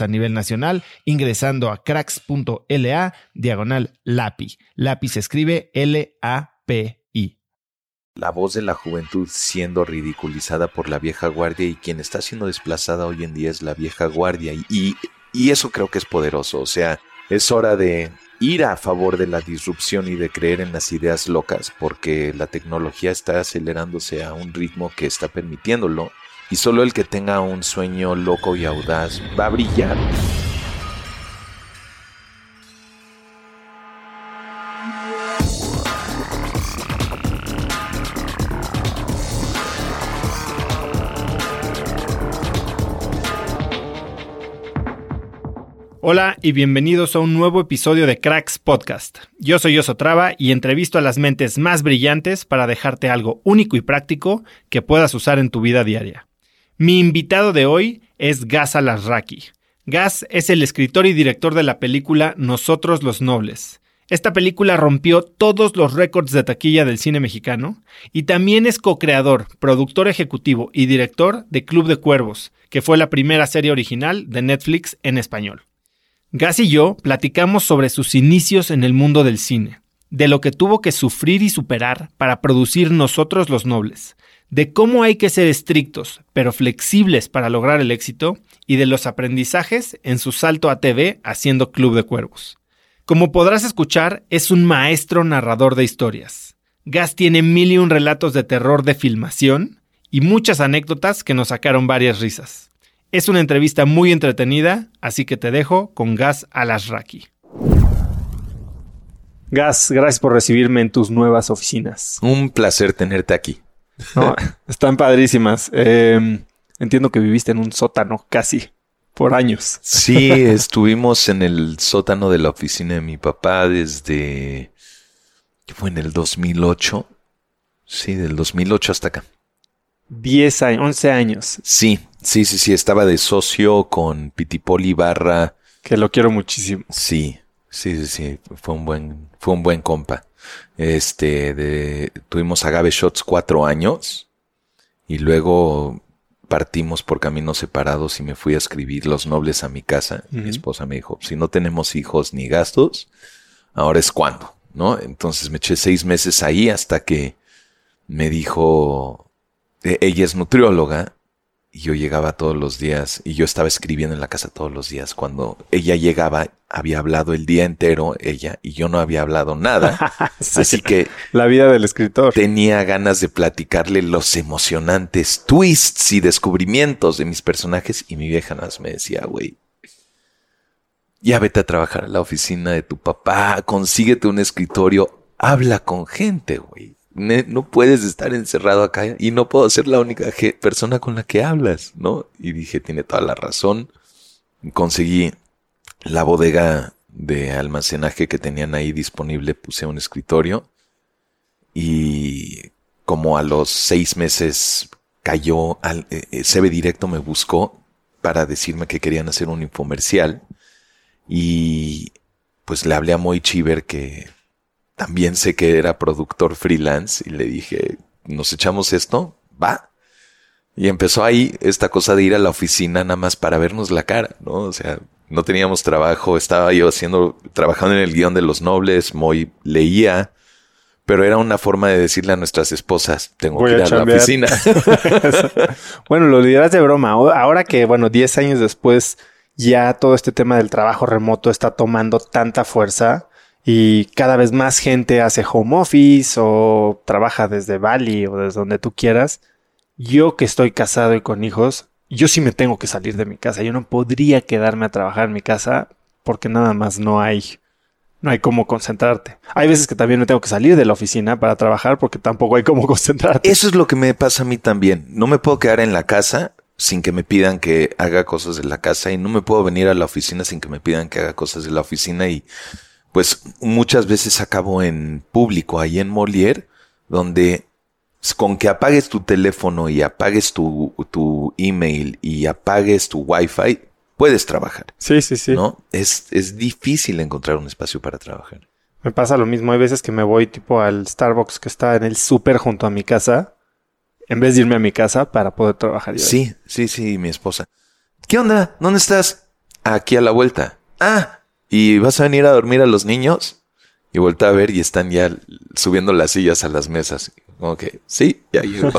a nivel nacional ingresando a cracks.la diagonal LAPI. LAPI se escribe L-A-P-I. La voz de la juventud siendo ridiculizada por la vieja guardia y quien está siendo desplazada hoy en día es la vieja guardia y, y eso creo que es poderoso. O sea, es hora de ir a favor de la disrupción y de creer en las ideas locas porque la tecnología está acelerándose a un ritmo que está permitiéndolo y solo el que tenga un sueño loco y audaz va a brillar. Hola y bienvenidos a un nuevo episodio de Cracks Podcast. Yo soy Oso Traba y entrevisto a las mentes más brillantes para dejarte algo único y práctico que puedas usar en tu vida diaria. Mi invitado de hoy es Gas Alasraki. Gas es el escritor y director de la película Nosotros los Nobles. Esta película rompió todos los récords de taquilla del cine mexicano y también es co-creador, productor ejecutivo y director de Club de Cuervos, que fue la primera serie original de Netflix en español. Gas y yo platicamos sobre sus inicios en el mundo del cine, de lo que tuvo que sufrir y superar para producir Nosotros los Nobles, de cómo hay que ser estrictos, pero flexibles para lograr el éxito, y de los aprendizajes en su salto a TV haciendo Club de Cuervos. Como podrás escuchar, es un maestro narrador de historias. Gas tiene mil y un relatos de terror de filmación y muchas anécdotas que nos sacaron varias risas. Es una entrevista muy entretenida, así que te dejo con Gas Alasraki. Gas, gracias por recibirme en tus nuevas oficinas. Un placer tenerte aquí. No, están padrísimas. Eh, entiendo que viviste en un sótano casi por años. Sí, estuvimos en el sótano de la oficina de mi papá desde... ¿Qué fue en el 2008? Sí, del 2008 hasta acá. 10 años, 11 años. Sí, sí, sí, sí. Estaba de socio con Pitipoli Barra. Que lo quiero muchísimo. Sí, sí, sí, sí. Fue un buen, fue un buen compa. Este, de, tuvimos Agave Shots cuatro años y luego partimos por caminos separados y me fui a escribir Los Nobles a mi casa. Mi esposa me dijo, si no tenemos hijos ni gastos, ahora es cuando, ¿no? Entonces me eché seis meses ahí hasta que me dijo, ella es nutrióloga y yo llegaba todos los días y yo estaba escribiendo en la casa todos los días. Cuando ella llegaba, había hablado el día entero ella y yo no había hablado nada. Así que la vida del escritor. Tenía ganas de platicarle los emocionantes twists y descubrimientos de mis personajes y mi vieja nada más me decía, güey, ya vete a trabajar a la oficina de tu papá, consíguete un escritorio, habla con gente, güey no puedes estar encerrado acá y no puedo ser la única persona con la que hablas, ¿no? Y dije, tiene toda la razón. Conseguí la bodega de almacenaje que tenían ahí disponible, puse un escritorio y como a los seis meses cayó, al, eh, eh, CB Directo me buscó para decirme que querían hacer un infomercial y pues le hablé a Moy Chiver que también sé que era productor freelance y le dije, ¿nos echamos esto? Va. Y empezó ahí esta cosa de ir a la oficina nada más para vernos la cara, ¿no? O sea, no teníamos trabajo, estaba yo haciendo, trabajando en el guion de los nobles, muy leía, pero era una forma de decirle a nuestras esposas, tengo que ir a, la oficina. bueno, lo dirás de broma. Ahora que, bueno, 10 años después, ya todo este tema del trabajo remoto está tomando tanta fuerza y cada vez más gente hace home office o trabaja desde Bali o desde donde tú quieras. Yo que estoy casado y con hijos, yo sí me tengo que salir de mi casa. Yo no podría quedarme a trabajar en mi casa porque nada más no hay no hay cómo concentrarte. Hay veces que también me tengo que salir de la oficina para trabajar porque tampoco hay cómo concentrarte. Eso es lo que me pasa a mí también. No me puedo quedar en la casa sin que me pidan que haga cosas de la casa y no me puedo venir a la oficina sin que me pidan que haga cosas de la oficina y pues muchas veces acabo en público, ahí en Molière, donde con que apagues tu teléfono y apagues tu, tu email y apagues tu wifi, puedes trabajar. Sí, sí, sí. ¿No? Es, es difícil encontrar un espacio para trabajar. Me pasa lo mismo. Hay veces que me voy tipo al Starbucks que está en el súper junto a mi casa, en vez de irme a mi casa para poder trabajar. Sí, sí, sí, mi esposa. ¿Qué onda? ¿Dónde estás? Aquí a la vuelta. Ah, ¿Y vas a venir a dormir a los niños? Y vuelta a ver y están ya subiendo las sillas a las mesas. Como que, sí, ya llego.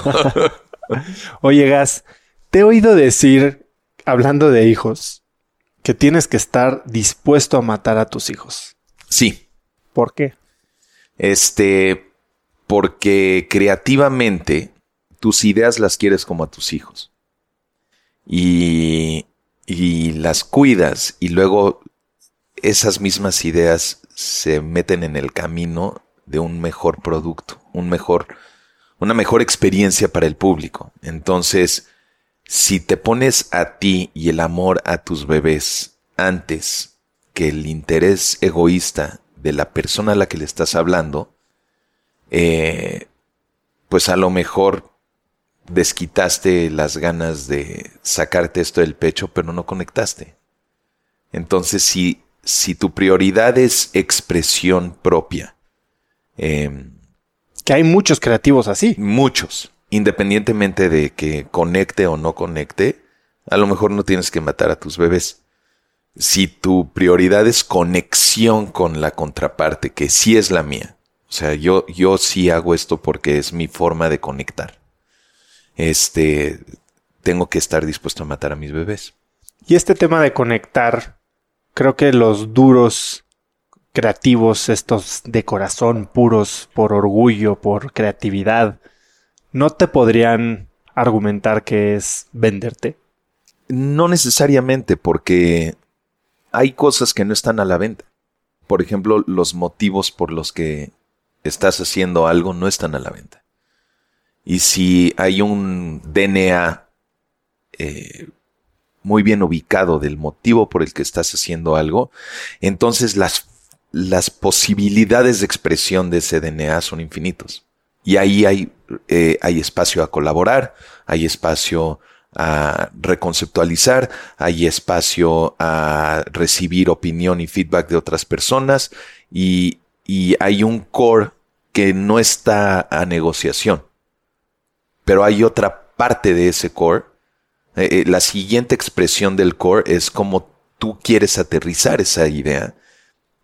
Oye, Gas, te he oído decir, hablando de hijos, que tienes que estar dispuesto a matar a tus hijos. Sí. ¿Por qué? Este, porque creativamente tus ideas las quieres como a tus hijos. Y, y las cuidas y luego esas mismas ideas se meten en el camino de un mejor producto, un mejor, una mejor experiencia para el público. Entonces, si te pones a ti y el amor a tus bebés antes que el interés egoísta de la persona a la que le estás hablando, eh, pues a lo mejor desquitaste las ganas de sacarte esto del pecho, pero no conectaste. Entonces, si si tu prioridad es expresión propia. Em, que hay muchos creativos así. Muchos. Independientemente de que conecte o no conecte, a lo mejor no tienes que matar a tus bebés. Si tu prioridad es conexión con la contraparte, que sí es la mía. O sea, yo, yo sí hago esto porque es mi forma de conectar. Este, tengo que estar dispuesto a matar a mis bebés. Y este tema de conectar, creo que los duros creativos, estos de corazón puros por orgullo, por creatividad, no te podrían argumentar que es venderte. No necesariamente, porque hay cosas que no están a la venta. Por ejemplo, los motivos por los que estás haciendo algo no están a la venta. Y si hay un DNA eh, muy bien ubicado del motivo por el que estás haciendo algo, entonces las, las posibilidades de expresión de ese DNA son infinitos. Y ahí hay, eh, hay espacio a colaborar, hay espacio a reconceptualizar, hay espacio a recibir opinión y feedback de otras personas y, y hay un core que no está a negociación. Pero hay otra parte de ese core eh, eh, la siguiente expresión del core es como tú quieres aterrizar esa idea.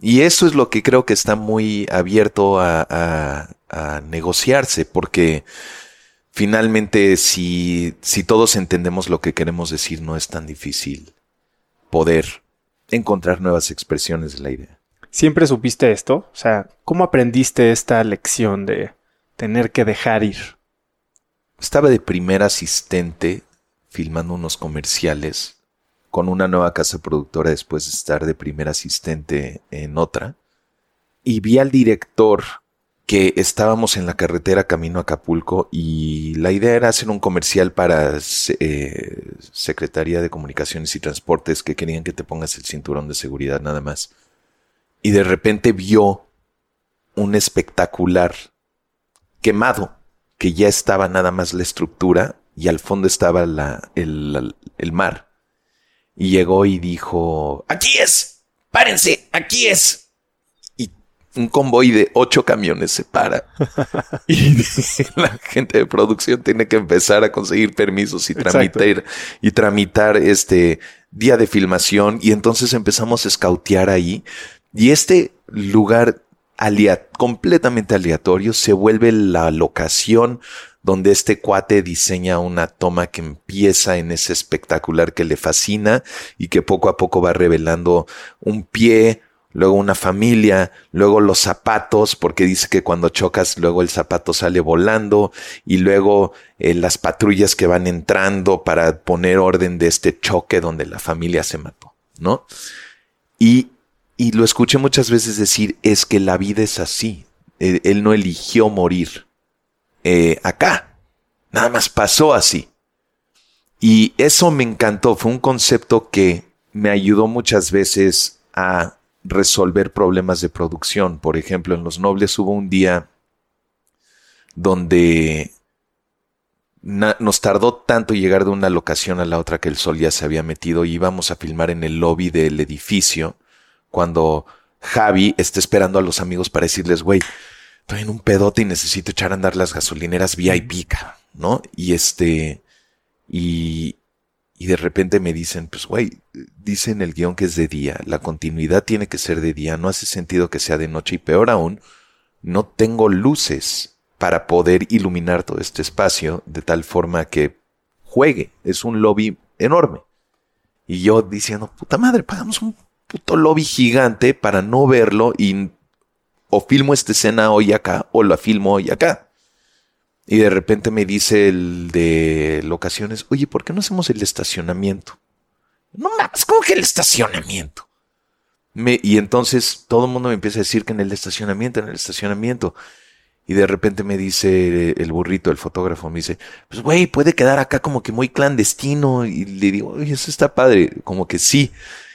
Y eso es lo que creo que está muy abierto a, negociarse, porque finalmente si, si todos entendemos lo que queremos decir, no es tan difícil poder encontrar nuevas expresiones de la idea. ¿Siempre supiste esto? O sea, ¿cómo aprendiste esta lección de tener que dejar ir? Estaba de primer asistente filmando unos comerciales con una nueva casa productora después de estar de primer asistente en otra. Y vi al director que estábamos en la carretera camino a Acapulco y la idea era hacer un comercial para eh, Secretaría de Comunicaciones y Transportes que querían que te pongas el cinturón de seguridad nada más. Y de repente vio un espectacular quemado que ya estaba nada más la estructura y al fondo estaba la, el, el mar. Y llegó y dijo, aquí es, párense, aquí es. Y un convoy de ocho camiones se para. y la gente de producción tiene que empezar a conseguir permisos y tramitar, y tramitar este día de filmación. Y entonces empezamos a escautear ahí. Y este lugar completamente aleatorio se vuelve la locación donde este cuate diseña una toma que empieza en ese espectacular que le fascina y que poco a poco va revelando un pie, luego una familia, luego los zapatos, porque dice que cuando chocas luego el zapato sale volando y luego eh, las patrullas que van entrando para poner orden de este choque donde la familia se mató, ¿no? Y, y lo escuché muchas veces decir, es que la vida es así, él no eligió morir eh, acá. Nada más pasó así. Y eso me encantó. Fue un concepto que me ayudó muchas veces a resolver problemas de producción. Por ejemplo, en Los Nobles hubo un día donde nos tardó tanto llegar de una locación a la otra que el sol ya se había metido y íbamos a filmar en el lobby del edificio cuando Javi está esperando a los amigos para decirles, güey, estoy en un pedote y necesito echar a andar las gasolineras VIP, ¿no? Y este, y, y de repente me dicen, pues güey, dicen el guion que es de día, la continuidad tiene que ser de día, no hace sentido que sea de noche y peor aún, no tengo luces para poder iluminar todo este espacio de tal forma que juegue, es un lobby enorme. Y yo diciendo, puta madre, pagamos un puto lobby gigante para no verlo y o filmo esta escena hoy acá o la filmo hoy acá. Y de repente me dice el de locaciones, oye, ¿por qué no hacemos el estacionamiento? No más, ¿cómo que el estacionamiento? Me, y entonces todo el mundo me empieza a decir que en el estacionamiento, en el estacionamiento. Y de repente me dice el burrito, el fotógrafo, me dice, pues güey, puede quedar acá como que muy clandestino. Y le digo, oye, eso está padre, como que sí.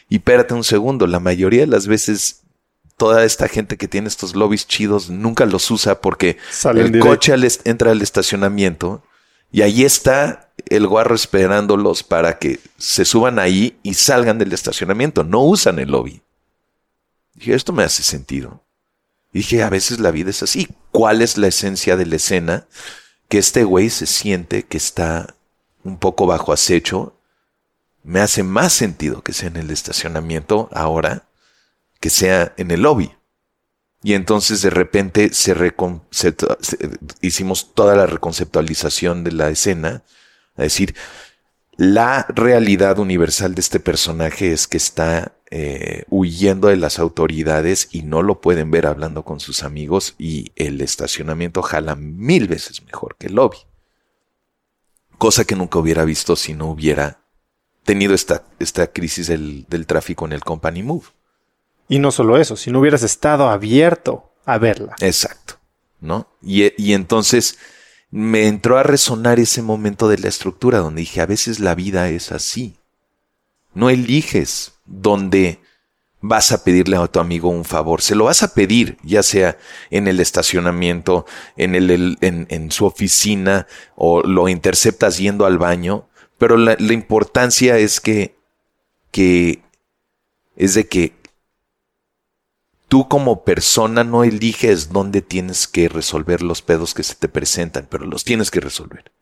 Y espérate un segundo, la mayoría de las veces toda esta gente que tiene estos lobbies chidos nunca los usa porque el coche entra al estacionamiento y ahí está el guarro esperándolos para que se suban ahí y salgan del estacionamiento. No usan el lobby. Dije, esto me hace sentido. Y dije, a veces la vida es así. ¿Cuál es la esencia de la escena? Que este güey se siente que está un poco bajo acecho. Me hace más sentido que sea en el estacionamiento ahora que sea en el lobby. Y entonces de repente se, hicimos toda la reconceptualización de la escena, es decir, la realidad universal de este personaje es que está eh, huyendo de las autoridades y no lo pueden ver hablando con sus amigos y el estacionamiento jala mil veces mejor que el lobby. Cosa que nunca hubiera visto si no hubiera tenido esta, esta crisis del, del tráfico en el Company Move. Y no solo eso, si no hubieras estado abierto a verla. Exacto, ¿no? Y, y entonces me entró a resonar ese momento de la estructura donde dije, a veces la vida es así. No eliges dónde vas a pedirle a tu amigo un favor. Se lo vas a pedir, ya sea en el estacionamiento, en, el, en, en su oficina o lo interceptas yendo al baño. Pero la, la importancia es que, que es de que tú como persona no eliges dónde tienes que resolver los pedos que se te presentan, pero los tienes que resolver.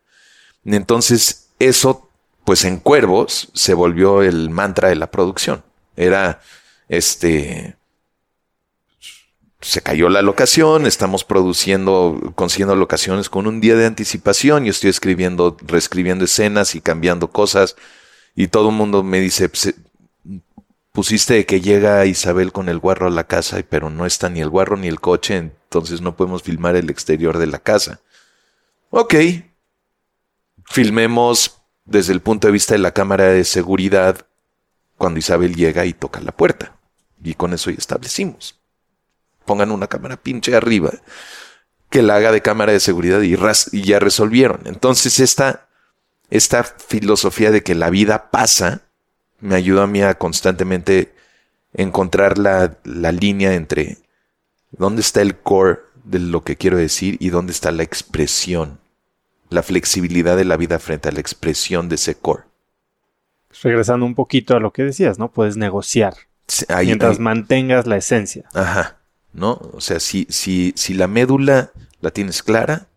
Entonces, eso, pues en Cuervos, se volvió el mantra de la producción. Era, este, se cayó la locación, estamos produciendo, consiguiendo locaciones con un día de anticipación y estoy escribiendo, reescribiendo escenas y cambiando cosas y todo el mundo me dice, pusiste que llega Isabel con el guarro a la casa, pero no está ni el guarro ni el coche, entonces no podemos filmar el exterior de la casa. Ok, filmemos desde el punto de vista de la cámara de seguridad cuando Isabel llega y toca la puerta. Y con eso ya establecimos. Pongan una cámara pinche arriba que la haga de cámara de seguridad y, y ya resolvieron. Entonces esta, esta filosofía de que la vida pasa me ayuda a mí a constantemente encontrar la, la línea entre dónde está el core de lo que quiero decir y dónde está la expresión la flexibilidad de la vida frente a la expresión de ese core. Regresando un poquito a lo que decías, ¿no? Puedes negociar. mientras mantengas la esencia. Ajá. ¿No? O sea, si, si, si la médula la tienes clara,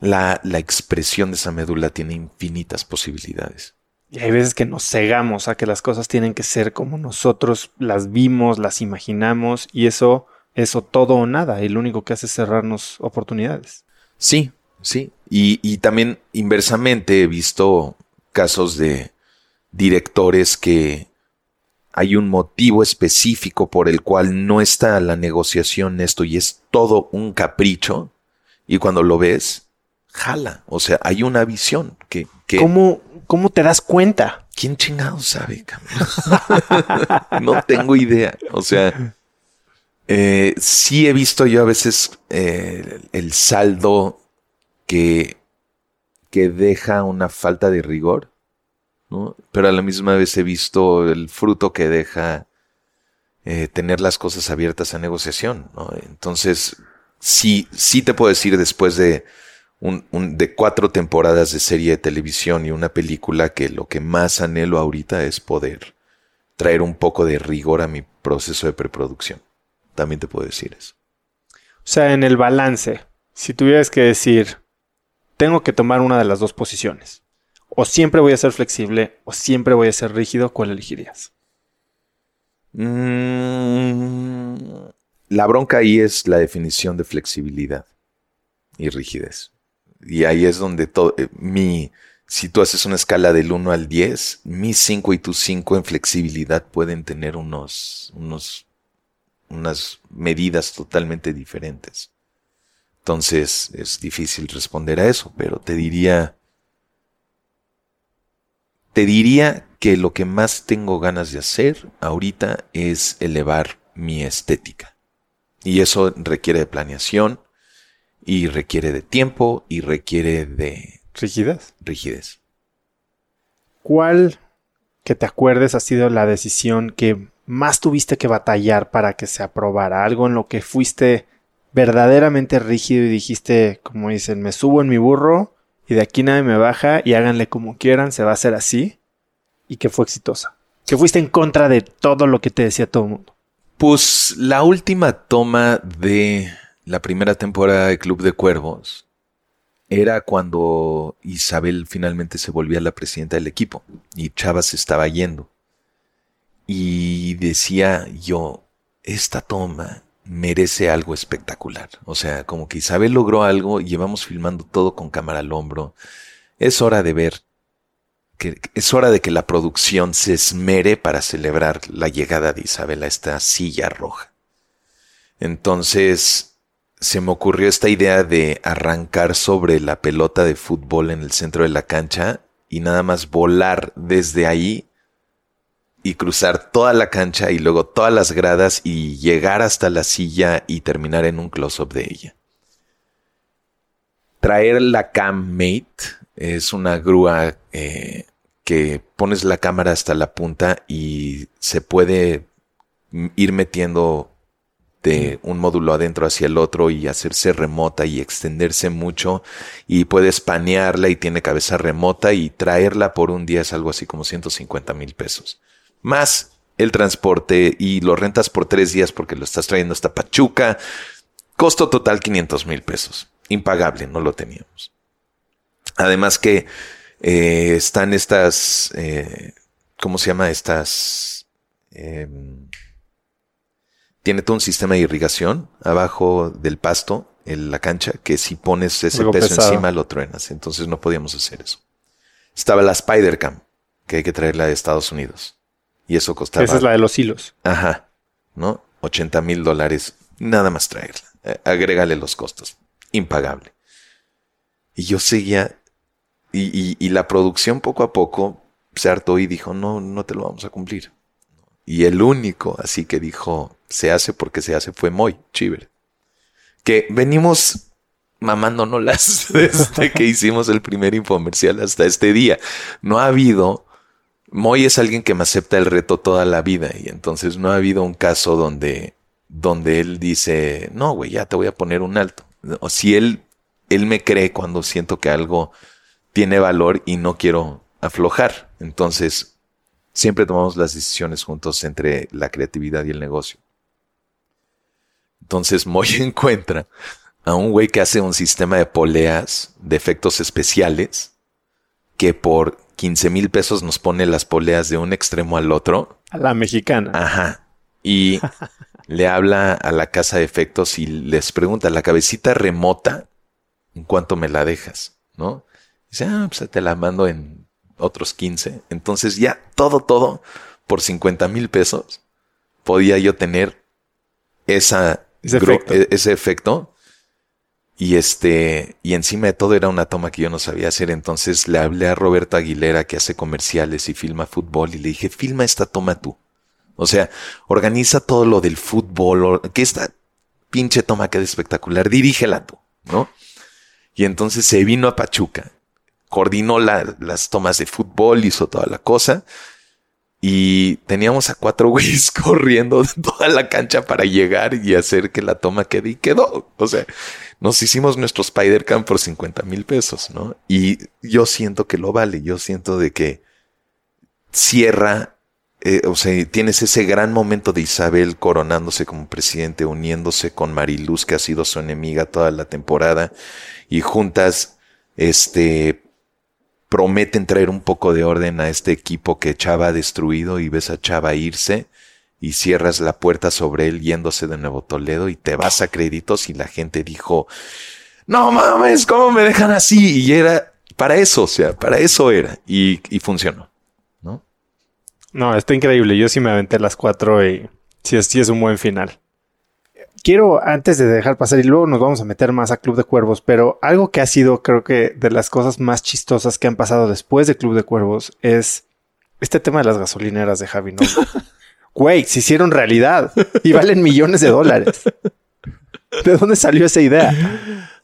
la, la expresión de esa médula tiene infinitas posibilidades. Y hay veces que nos cegamos a que las cosas tienen que ser como nosotros las vimos, las imaginamos, y eso, eso todo o nada, y lo único que hace es cerrarnos oportunidades. Sí, sí. Y, también inversamente he visto casos de directores que hay un motivo específico por el cual no está la negociación esto y es todo un capricho y cuando lo ves, jala. O sea, hay una visión que... que ¿Cómo, ¿Cómo te das cuenta? ¿Quién chingado sabe? no tengo idea. O sea, eh, sí he visto yo a veces eh, el saldo que, que deja una falta de rigor, ¿no? Pero a la misma vez he visto el fruto que deja eh, tener las cosas abiertas a negociación, ¿no? Entonces, sí, sí te puedo decir después de, un, de cuatro temporadas de serie de televisión y una película que lo que más anhelo ahorita es poder traer un poco de rigor a mi proceso de preproducción. También te puedo decir eso. O sea, en el balance, si tuvieras que decir, tengo que tomar una de las dos posiciones. O siempre voy a ser flexible o siempre voy a ser rígido, ¿cuál elegirías? Mm, la bronca ahí es la definición de flexibilidad y rigidez. Y ahí es donde todo, eh, mi, si tú haces una escala del 1 al 10, mi 5 y tu 5 en flexibilidad pueden tener unos, unos, unas medidas totalmente diferentes. Entonces es difícil responder a eso, pero te diría, te diría que lo que más tengo ganas de hacer ahorita es elevar mi estética. Y eso requiere de planeación, y requiere de tiempo, y requiere de... Rigidez. Rigidez. ¿Cuál, que te acuerdes, ha sido la decisión que más tuviste que batallar para que se aprobara? Algo en lo que fuiste verdaderamente rígido y dijiste, como dicen, me subo en mi burro y de aquí nadie me baja y háganle como quieran, se va a hacer así y que fue exitosa. Que fuiste en contra de todo lo que te decía todo el mundo. Pues la última toma de la primera temporada de Club de Cuervos era cuando Isabel finalmente se volvía la presidenta del equipo y Chávez estaba yendo. Y decía yo, esta toma merece algo espectacular. O sea, como que Isabel logró algo y llevamos filmando todo con cámara al hombro. Es hora de ver que es hora de que la producción se esmere para celebrar la llegada de Isabel a esta silla roja. Entonces se me ocurrió esta idea de arrancar sobre la pelota de fútbol en el centro de la cancha y nada más volar desde ahí y cruzar toda la cancha y luego todas las gradas y llegar hasta la silla y terminar en un close-up de ella. Traer la Cam Mate es una grúa eh, que pones la cámara hasta la punta y se puede ir metiendo de un módulo adentro hacia el otro y hacerse remota y extenderse mucho y puedes panearla y tiene cabeza remota y traerla por un día es algo así como 150 mil pesos más el transporte y lo rentas por tres días porque lo estás trayendo hasta Pachuca. Costo total 500 mil pesos. Impagable, no lo teníamos. Además que eh, están estas, eh, ¿cómo se llama? Estas... Em, tiene todo un sistema de irrigación abajo del pasto, en la cancha, que si pones ese peso encima lo truenas. Entonces no podíamos hacer eso. Estaba la Spider-Cam, que hay que traerla de Estados Unidos. Y eso costaba. Esa es la de los hilos. Ajá. ¿No? 80 mil dólares. Nada más traerla. Eh, agrégale los costos. Impagable. Y yo seguía. Y, y, la producción poco a poco se hartó y dijo: No, no te lo vamos a cumplir. Y el único así que dijo: Se hace porque se hace fue Moy Chiver. Que venimos mamándonos desde que hicimos el primer infomercial hasta este día. No ha habido Moy es alguien que me acepta el reto toda la vida y entonces no ha habido un caso donde, donde él dice, no, güey, ya te voy a poner un alto. O si él, él me cree cuando siento que algo tiene valor y no quiero aflojar. Entonces, siempre tomamos las decisiones juntos entre la creatividad y el negocio. Entonces, Moy encuentra a un güey que hace un sistema de poleas de efectos especiales que por 15 mil pesos nos pone las poleas de un extremo al otro. A la mexicana. Ajá. Y le habla a la casa de efectos y les pregunta, la cabecita remota, ¿en cuánto me la dejas? ¿No? dice, ah, pues te la mando en otros 15. Entonces ya todo, todo, por 50 mil pesos, podía yo tener esa, e-, ese efecto y este, y encima de todo era una toma que yo no sabía hacer. Entonces le hablé a Roberto Aguilera que hace comerciales y filma fútbol y le dije, filma esta toma tú. O sea, organiza todo lo del fútbol, que esta pinche toma quede espectacular, dirígela tú, ¿no? Y entonces se vino a Pachuca, coordinó las tomas de fútbol, hizo toda la cosa. Y teníamos a cuatro güeyes corriendo toda la cancha para llegar y hacer que la toma quede y quedó. O sea, nos hicimos nuestro Spider-Cam por 50 mil pesos, ¿no? Y yo siento que lo vale, yo siento de que cierra, eh, o sea, tienes ese gran momento de Isabel coronándose como presidente, uniéndose con Mariluz, que ha sido su enemiga toda la temporada, y juntas, este, prometen traer un poco de orden a este equipo que Chava ha destruido y ves a Chava irse y cierras la puerta sobre él yéndose de Nuevo Toledo y te vas a créditos y la gente dijo, no mames, ¿cómo me dejan así? Y era para eso, o sea, para eso era y, y funcionó, ¿no? No, está increíble. Yo sí me aventé las cuatro y sí, es un buen final. Quiero, antes de dejar pasar, y luego nos vamos a meter más a Club de Cuervos, pero algo que ha sido, creo que, de las cosas más chistosas que han pasado después de Club de Cuervos es este tema de las gasolineras de Javi ¿no? güey, se hicieron realidad y valen millones de dólares. ¿De dónde salió esa idea?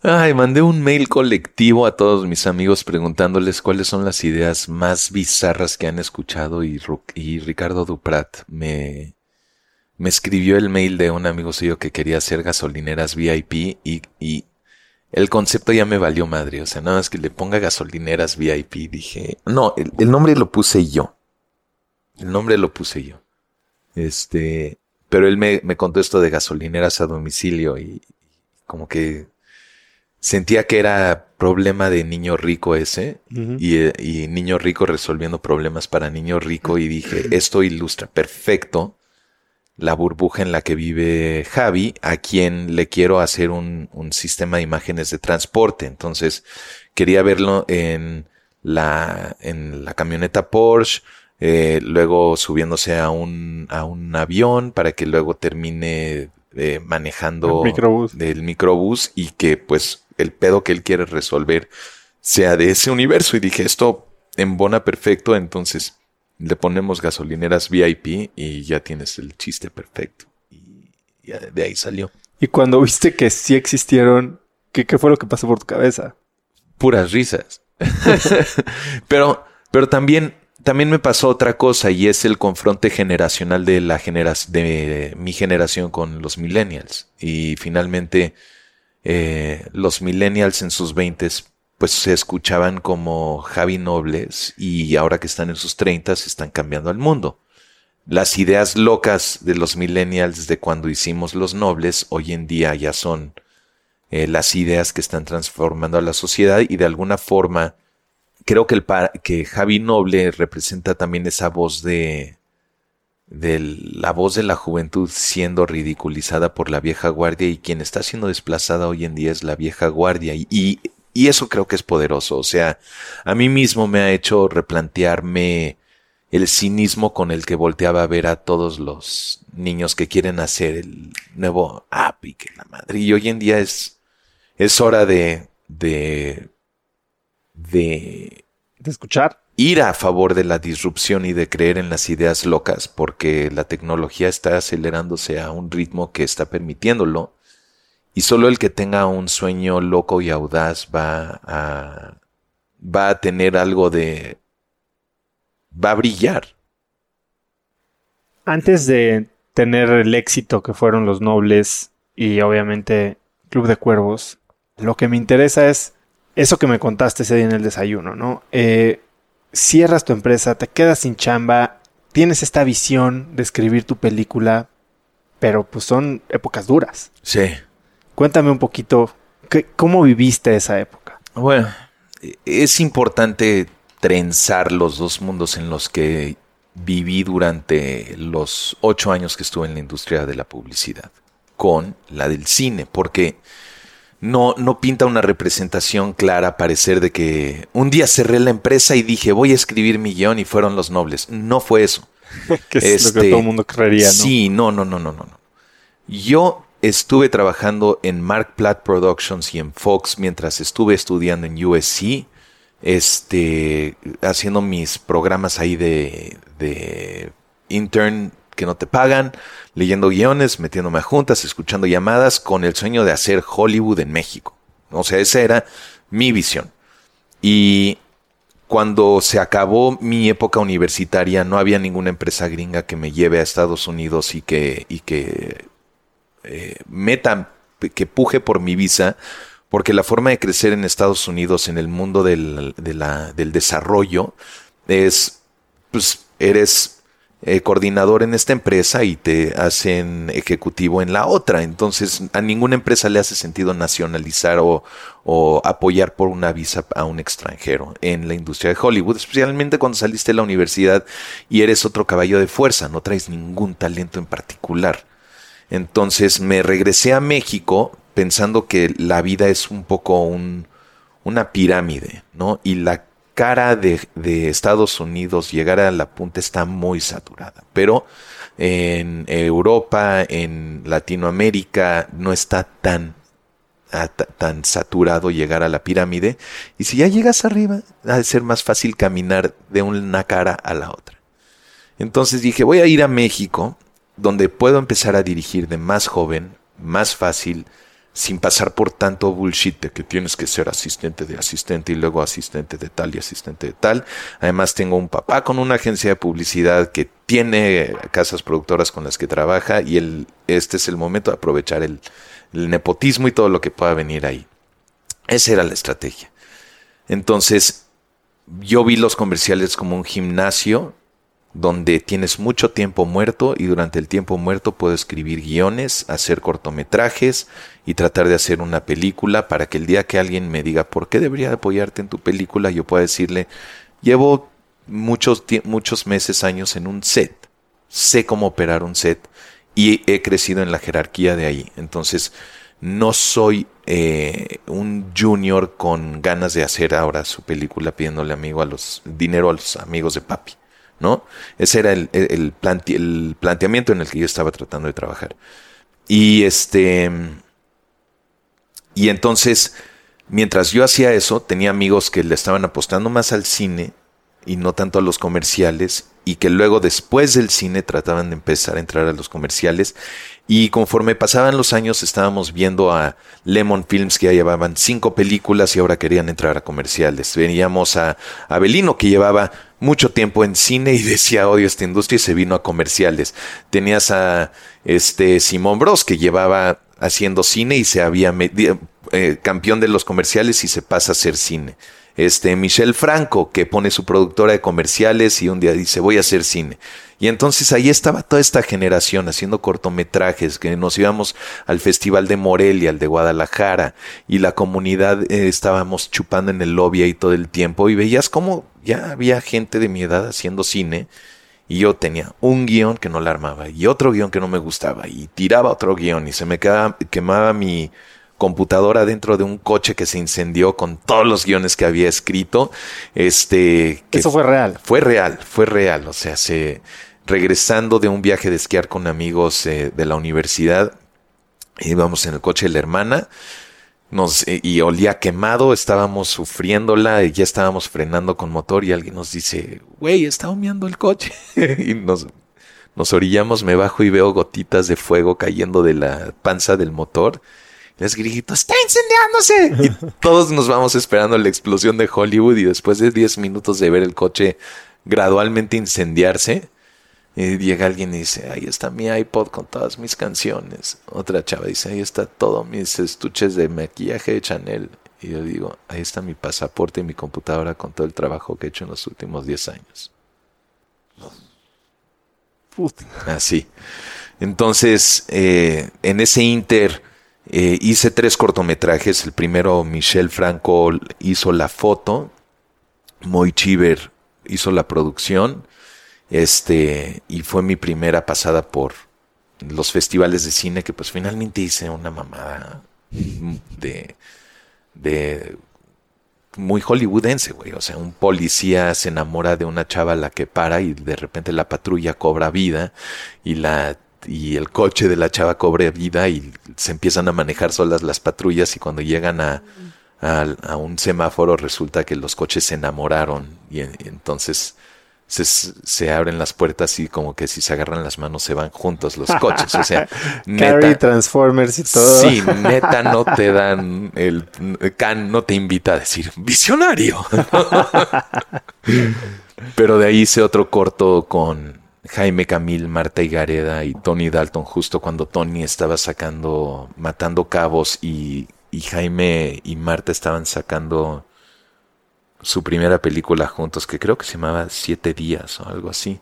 Ay, mandé un mail colectivo a todos mis amigos preguntándoles cuáles son las ideas más bizarras que han escuchado y, y Ricardo Duprat me, me escribió el mail de un amigo suyo que quería hacer gasolineras VIP y, y el concepto ya me valió madre. O sea, nada más que le ponga gasolineras VIP. Dije, no, el nombre lo puse yo. El nombre lo puse yo. Este, pero él me, me contó esto de gasolineras a domicilio y como que sentía que era problema de niño rico ese y, y, niño rico resolviendo problemas para niño rico y dije, esto ilustra perfecto la burbuja en la que vive Javi, a quien le quiero hacer un, un sistema de imágenes de transporte. Entonces, quería verlo en la, en la camioneta Porsche, eh, luego subiéndose a un, a un avión para que luego termine eh, manejando el microbús. y que pues el pedo que él quiere resolver sea de ese universo. Y dije, esto embona perfecto, entonces le ponemos gasolineras VIP y ya tienes el chiste perfecto. Y ya de ahí salió. Y cuando viste que sí existieron, ¿qué, qué fue lo que pasó por tu cabeza? Puras risas. pero, pero también también me pasó otra cosa y es el confronte generacional de la generación de mi generación con los millennials. Y finalmente eh, los millennials en sus veintes pues se escuchaban como Javi Nobles y ahora que están en sus treintas están cambiando al mundo. Las ideas locas de los millennials de cuando hicimos los nobles hoy en día ya son eh, las ideas que están transformando a la sociedad y de alguna forma creo que, el que Javi Noble representa también esa voz de, de la voz de la juventud siendo ridiculizada por la vieja guardia y quien está siendo desplazada hoy en día es la vieja guardia y eso creo que es poderoso. O sea, a mí mismo me ha hecho replantearme el cinismo con el que volteaba a ver a todos los niños que quieren hacer el nuevo app y que la madre. Y hoy en día es, es hora de, de, de, de escuchar ir a favor de la disrupción y de creer en las ideas locas, porque la tecnología está acelerándose a un ritmo que está permitiéndolo, y solo el que tenga un sueño loco y audaz va a, va a tener algo de, va a brillar. Antes de tener el éxito que fueron los nobles y obviamente Club de Cuervos, lo que me interesa es eso que me contaste ese día en el desayuno, ¿no? Eh, cierras tu empresa, te quedas sin chamba, tienes esta visión de escribir tu película, pero pues son épocas duras. Sí. Cuéntame un poquito, ¿cómo viviste esa época? Bueno, es importante trenzar los dos mundos en los que viví durante los ocho años que estuve en la industria de la publicidad, con la del cine, porque no, no pinta una representación clara parecer de que un día cerré la empresa y dije voy a escribir mi guion y fueron los nobles. No fue eso. que es lo que este, todo el mundo creería, ¿no? Sí, no, no, no, no, no. Yo estuve trabajando en Mark Platt Productions y en Fox mientras estuve estudiando en USC, este, haciendo mis programas ahí de, de intern que no te pagan, leyendo guiones, metiéndome a juntas, escuchando llamadas, con el sueño de hacer Hollywood en México. O sea, esa era mi visión. Y cuando se acabó mi época universitaria, no había ninguna empresa gringa que me lleve a Estados Unidos y que, y que eh, meta, que puje por mi visa, porque la forma de crecer en Estados Unidos en el mundo del, del desarrollo es, pues, eres eh, coordinador en esta empresa y te hacen ejecutivo en la otra. Entonces, a ninguna empresa le hace sentido nacionalizar o, o, apoyar por una visa a un extranjero en la industria de Hollywood, especialmente cuando saliste de la universidad y eres otro caballo de fuerza, no traes ningún talento en particular. Entonces me regresé a México pensando que la vida es un poco un, una pirámide, ¿no? Y la cara de, Estados Unidos llegar a la punta está muy saturada, pero en Europa, en Latinoamérica, no está tan, tan saturado llegar a la pirámide. Y si ya llegas arriba, ha de ser más fácil caminar de una cara a la otra. Entonces dije, voy a ir a México, donde puedo empezar a dirigir de más joven, más fácil, sin pasar por tanto bullshit de que tienes que ser asistente de asistente y luego asistente de tal y asistente de tal. Además tengo un papá con una agencia de publicidad que tiene casas productoras con las que trabaja y el, este es el momento de aprovechar el, el nepotismo y todo lo que pueda venir ahí. Esa era la estrategia. Entonces, yo vi los comerciales como un gimnasio donde tienes mucho tiempo muerto y durante el tiempo muerto puedo escribir guiones, hacer cortometrajes y tratar de hacer una película para que el día que alguien me diga por qué debería apoyarte en tu película, yo pueda decirle, llevo muchos, muchos meses, años en un set, sé cómo operar un set y he crecido en la jerarquía de ahí. Entonces, no soy eh, un junior con ganas de hacer ahora su película pidiéndole amigo a los dinero a los amigos de papi. ¿No? Ese era el, el, planteamiento en el que yo estaba tratando de trabajar. Y este. Y entonces, mientras yo hacía eso, tenía amigos que le estaban apostando más al cine y no tanto a los comerciales, y que luego después del cine trataban de empezar a entrar a los comerciales. Y conforme pasaban los años estábamos viendo a Lemon Films que ya llevaban cinco películas y ahora querían entrar a comerciales. Veníamos a, a Belino que llevaba mucho tiempo en cine y decía odio esta industria y se vino a comerciales. Tenías a este Simón Bros que llevaba haciendo cine y se había eh, campeón de los comerciales y se pasa a hacer cine. Este Michel Franco que pone su productora de comerciales y un día dice voy a hacer cine. Y entonces ahí estaba toda esta generación haciendo cortometrajes, que nos íbamos al Festival de Morelia, al de Guadalajara, y la comunidad eh, estábamos chupando en el lobby ahí todo el tiempo y veías cómo ya había gente de mi edad haciendo cine Y yo tenía un guion que no la armaba y otro guion que no me gustaba y tiraba otro guion y se me quedaba, quemaba mi computadora dentro de un coche que se incendió con todos los guiones que había escrito. Este, que Eso fue real. Fue real, fue real. O sea, se, regresando de un viaje de esquiar con amigos eh, de la universidad, íbamos en el coche de la hermana nos, eh, y olía quemado, estábamos sufriéndola, y ya estábamos frenando con motor y alguien nos dice, güey, está humeando el coche. y nos, nos orillamos, me bajo y veo gotitas de fuego cayendo de la panza del motor. Les grito, está incendiándose. Y todos nos vamos esperando la explosión de Hollywood y después de 10 minutos de ver el coche gradualmente incendiarse, y llega alguien y dice, ahí está mi iPod con todas mis canciones. Otra chava dice, ahí está todos mis estuches de maquillaje de Chanel. Y yo digo, ahí está mi pasaporte y mi computadora con todo el trabajo que he hecho en los últimos 10 años. Así. Entonces, eh, en ese inter eh, hice tres cortometrajes. El primero, Michelle Franco hizo la foto. Moy Chiver hizo la producción. Este, y fue mi primera pasada por los festivales de cine, que pues finalmente hice una mamada de, de muy hollywoodense, güey. O sea, un policía se enamora de una chava a la que para y de repente la patrulla cobra vida y la y el coche de la chava cobra vida y se empiezan a manejar solas las patrullas y cuando llegan a, a, a un semáforo resulta que los coches se enamoraron y, y entonces se, se, abren las puertas y como que si se agarran las manos se van juntos los coches. O sea, neta. Transformers y todo. Sí, neta no te dan el can no te invita a decir visionario. Pero de ahí hice otro corto con Jaime Camil, Marta Higareda y Tony Dalton, justo cuando Tony estaba sacando, matando cabos y, y Jaime y Marta estaban sacando su primera película juntos, que creo que se llamaba Siete Días o algo así.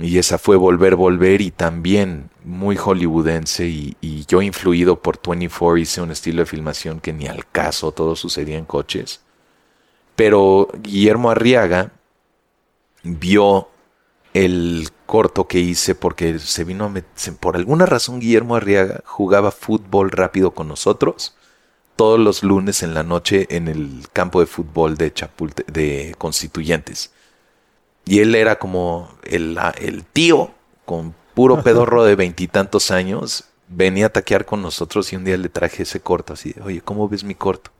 Y esa fue Volver, Volver y también muy hollywoodense y, y, yo influido por 24 hice un estilo de filmación que ni al caso, todo sucedía en coches. Pero Guillermo Arriaga vio el corto que hice porque se vino a por alguna razón Guillermo Arriaga jugaba fútbol rápido con nosotros todos los lunes en la noche en el campo de fútbol de Chapulte, de Constituyentes. Y él era como el, el tío con puro pedorro de veintitantos años. Venía a taquear con nosotros y un día le traje ese corto así de, oye, ¿cómo ves mi corto?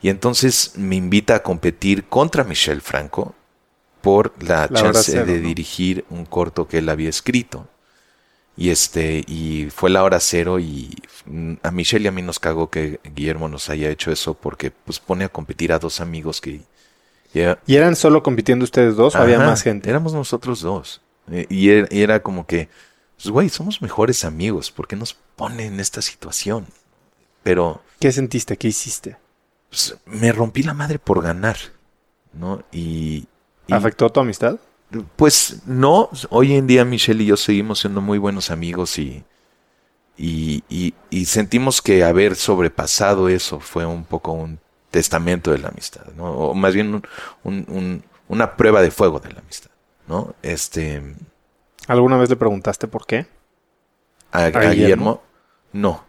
Y entonces me invita a competir contra Michel Franco por la, la chance cero, de ¿no? dirigir un corto que él había escrito. Y este, y fue la hora cero y a Michelle y a mí nos cagó que Guillermo nos haya hecho eso porque pues pone a competir a dos amigos que... Ya, ¿Y eran solo compitiendo ustedes dos o había más gente? Éramos nosotros dos. Y era, y era como que, pues güey, somos mejores amigos, ¿por qué nos pone en esta situación? Pero... ¿Qué sentiste? ¿Qué hiciste? Pues, me rompí la madre por ganar, ¿no? Y... ¿Afectó tu amistad? Pues no, hoy en día Michelle y yo seguimos siendo muy buenos amigos y, y, y, y, sentimos que haber sobrepasado eso fue un poco un testamento de la amistad, ¿no? O más bien un, un, un, una prueba de fuego de la amistad, ¿no? Este... ¿Alguna vez le preguntaste por qué? ¿A, a Guillermo? Guillermo? No.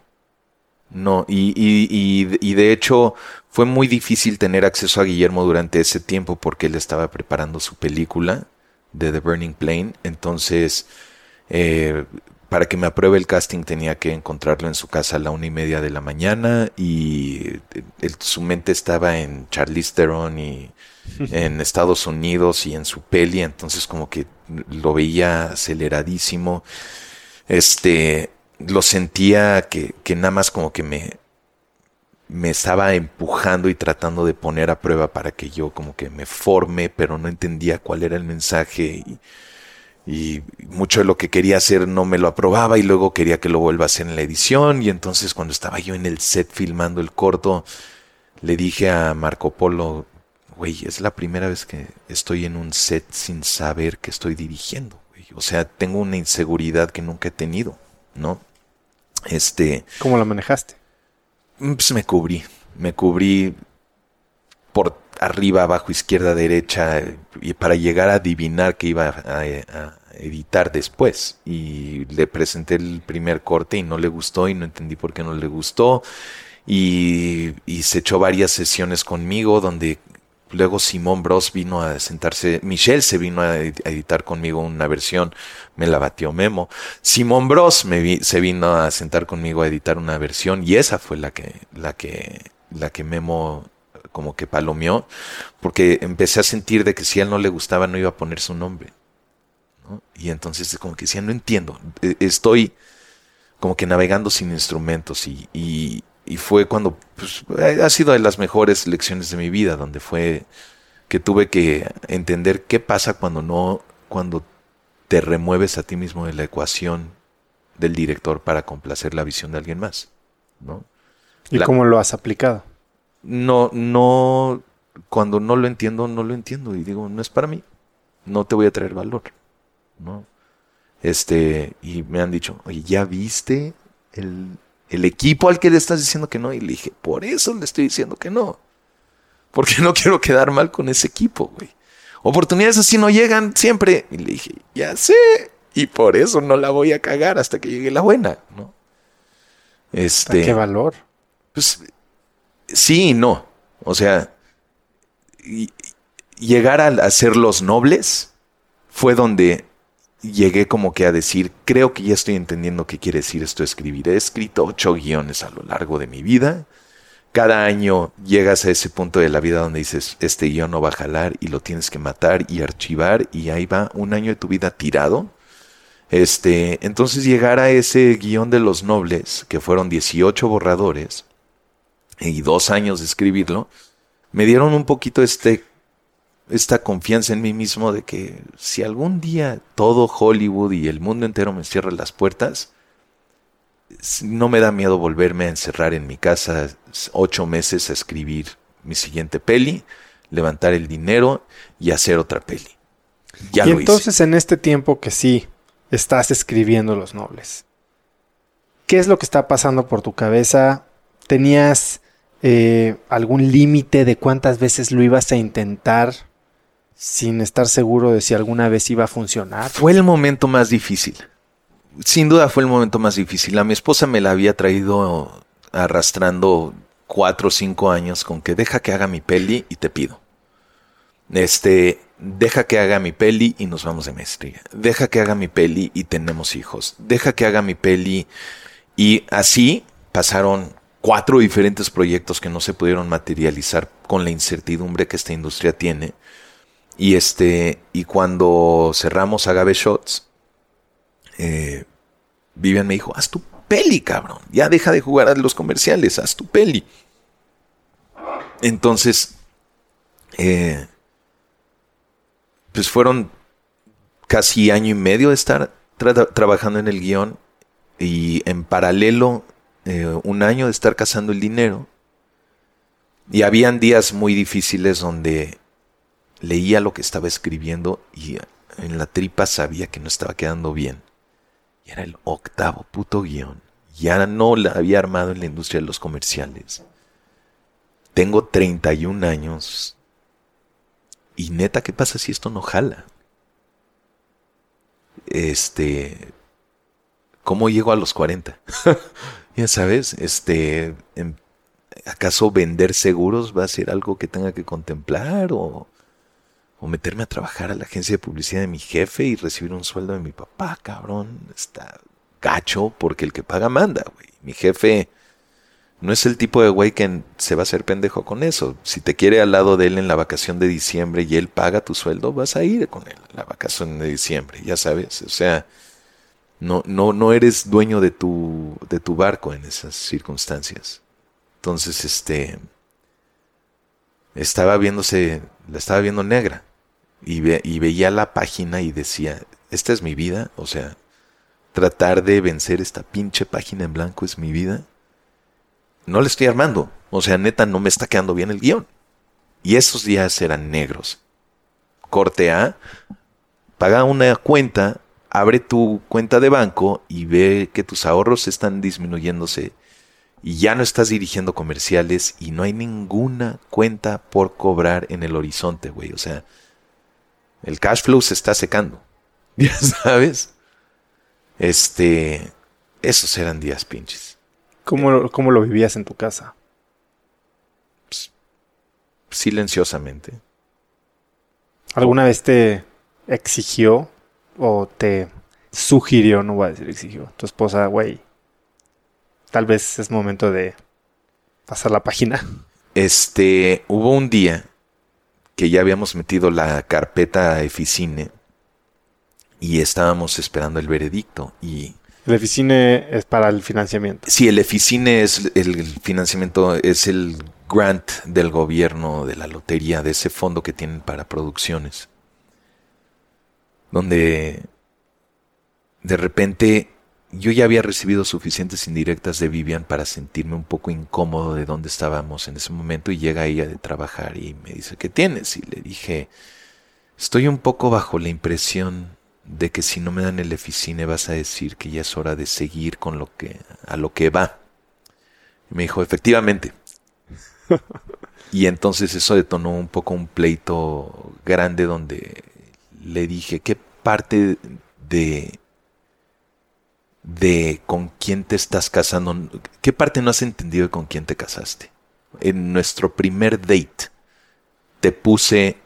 No, y, y, y, de hecho fue muy difícil tener acceso a Guillermo durante ese tiempo porque él estaba preparando su película de The Burning Plane. Entonces, eh, para que me apruebe el casting tenía que encontrarlo en su casa a la una y media de la mañana y el, su mente estaba en Charlize Theron y en Estados Unidos y en su peli, entonces como que lo veía aceleradísimo. Este, lo sentía que, que nada más como que me, me estaba empujando y tratando de poner a prueba para que yo como que me forme, pero no entendía cuál era el mensaje y, mucho de lo que quería hacer no me lo aprobaba y luego quería que lo vuelva a hacer en la edición y entonces cuando estaba yo en el set filmando el corto le dije a Marco Polo, güey, es la primera vez que estoy en un set sin saber que estoy dirigiendo, o sea, tengo una inseguridad que nunca he tenido, ¿no? Este, ¿Cómo la manejaste? Pues me cubrí, me cubrí por arriba, abajo, izquierda, derecha, y para llegar a adivinar qué iba a, editar después. Y le presenté el primer corte y no le gustó y no entendí por qué no le gustó. Y, y se echó varias sesiones conmigo donde Luego Simón Bros vino a sentarse, Michelle se vino a editar conmigo una versión, me la batió Memo. Simón Bros se vino a sentar conmigo a editar una versión y esa fue la que, la que, la que Memo como que palomeó, porque empecé a sentir de que si a él no le gustaba no iba a poner su nombre. Y entonces como que decía, no entiendo, e, estoy como que navegando sin instrumentos y, y, y fue cuando pues, ha sido de las mejores lecciones de mi vida, donde fue que tuve que entender qué pasa cuando no, cuando te remueves a ti mismo de la ecuación del director para complacer la visión de alguien más, ¿no? ¿Y cómo lo has aplicado? No, no, cuando no lo entiendo, no lo entiendo y digo, no es para mí, no te voy a traer valor, ¿no? Este, y me han dicho, oye, ¿ya viste el, el equipo al que le estás diciendo que no. Y le dije, por eso le estoy diciendo que no. Porque no quiero quedar mal con ese equipo, güey. Oportunidades así no llegan siempre. Y le dije, ya sé. Y por eso no la voy a cagar hasta que llegue la buena, ¿no? Este. ¿Qué valor? Pues sí y no. O sea, llegar a ser los nobles fue donde llegué como que a decir, creo que ya estoy entendiendo qué quiere decir esto de escribir. He escrito ocho guiones a lo largo de mi vida. Cada año llegas a ese punto de la vida donde dices, este guion no va a jalar y lo tienes que matar y archivar y ahí va un año de tu vida tirado. Este, entonces llegar a ese guion de los nobles, que fueron 18 borradores y dos años de escribirlo, me dieron un poquito este esta confianza en mí mismo de que si algún día todo Hollywood y el mundo entero me cierra las puertas, no me da miedo volverme a encerrar en mi casa ocho meses a escribir mi siguiente peli, levantar el dinero y hacer otra peli. Ya y entonces en este tiempo que sí estás escribiendo Los Nobles, ¿qué es lo que está pasando por tu cabeza? ¿Tenías eh, algún límite de cuántas veces lo ibas a intentar? sin estar seguro de si alguna vez iba a funcionar. Fue el momento más difícil. Sin duda fue el momento más difícil. A mi esposa me la había traído arrastrando cuatro o cinco años con que deja que haga mi peli y te pido. Este, deja que haga mi peli y nos vamos de maestría. Deja que haga mi peli y tenemos hijos. Deja que haga mi peli y así pasaron cuatro diferentes proyectos que no se pudieron materializar con la incertidumbre que esta industria tiene y este, y cuando cerramos Agave Shots, eh, Vivian me dijo, haz tu peli, cabrón. Ya deja de jugar a los comerciales, haz tu peli. Entonces, eh, pues fueron casi año y medio de estar trabajando en el guion y en paralelo eh, un año de estar cazando el dinero. Y habían días muy difíciles donde leía lo que estaba escribiendo y en la tripa sabía que no estaba quedando bien. Era el octavo puto guion. Ya no la había armado en la industria de los comerciales. Tengo 31 años. Y neta, ¿qué pasa si esto no jala? Este. ¿Cómo llego a los 40? ya sabes, este. Em, ¿Acaso vender seguros va a ser algo que tenga que contemplar? ¿O o meterme a trabajar a la agencia de publicidad de mi jefe y recibir un sueldo de mi papá, cabrón. Está gacho porque el que paga manda, güey. Mi jefe no es el tipo de güey que se va a hacer pendejo con eso. Si te quiere al lado de él en la vacación de diciembre y él paga tu sueldo, vas a ir con él a la vacación de diciembre, ya sabes. O sea, no, no, no eres dueño de tu, de tu barco en esas circunstancias. Entonces, este, estaba viéndose, la estaba viendo negra y, y veía la página y decía, esta es mi vida, o sea, tratar de vencer esta pinche página en blanco es mi vida. No le estoy armando, o sea, neta, no me está quedando bien el guion. Y esos días eran negros. Corte A, paga una cuenta, abre tu cuenta de banco y ve que tus ahorros están disminuyéndose y ya no estás dirigiendo comerciales y no hay ninguna cuenta por cobrar en el horizonte, güey. O sea, el cash flow se está secando. Ya sabes. Este, esos eran días pinches. ¿Cómo, cómo lo vivías en tu casa? Silenciosamente. ¿Alguna vez te exigió o te sugirió, no voy a decir exigió, tu esposa, güey, tal vez es momento de pasar la página? Este, hubo un día que ya habíamos metido la carpeta a Eficine y estábamos esperando el veredicto y el Eficine es para el financiamiento. Sí, el Eficine es el financiamiento, es el grant del gobierno de la lotería, de ese fondo que tienen para producciones. Donde de repente yo ya había recibido suficientes indirectas de Vivian para sentirme un poco incómodo de dónde estábamos en ese momento y llega ella de trabajar y me dice, ¿qué tienes? Y le dije, estoy un poco bajo la impresión de que si no me dan el eficine vas a decir que ya es hora de seguir con lo que a lo que va. Y me dijo, efectivamente. y entonces eso detonó un poco un pleito grande donde le dije, ¿qué parte de de con quién te estás casando, qué parte no has entendido de con quién te casaste? En nuestro primer date te puse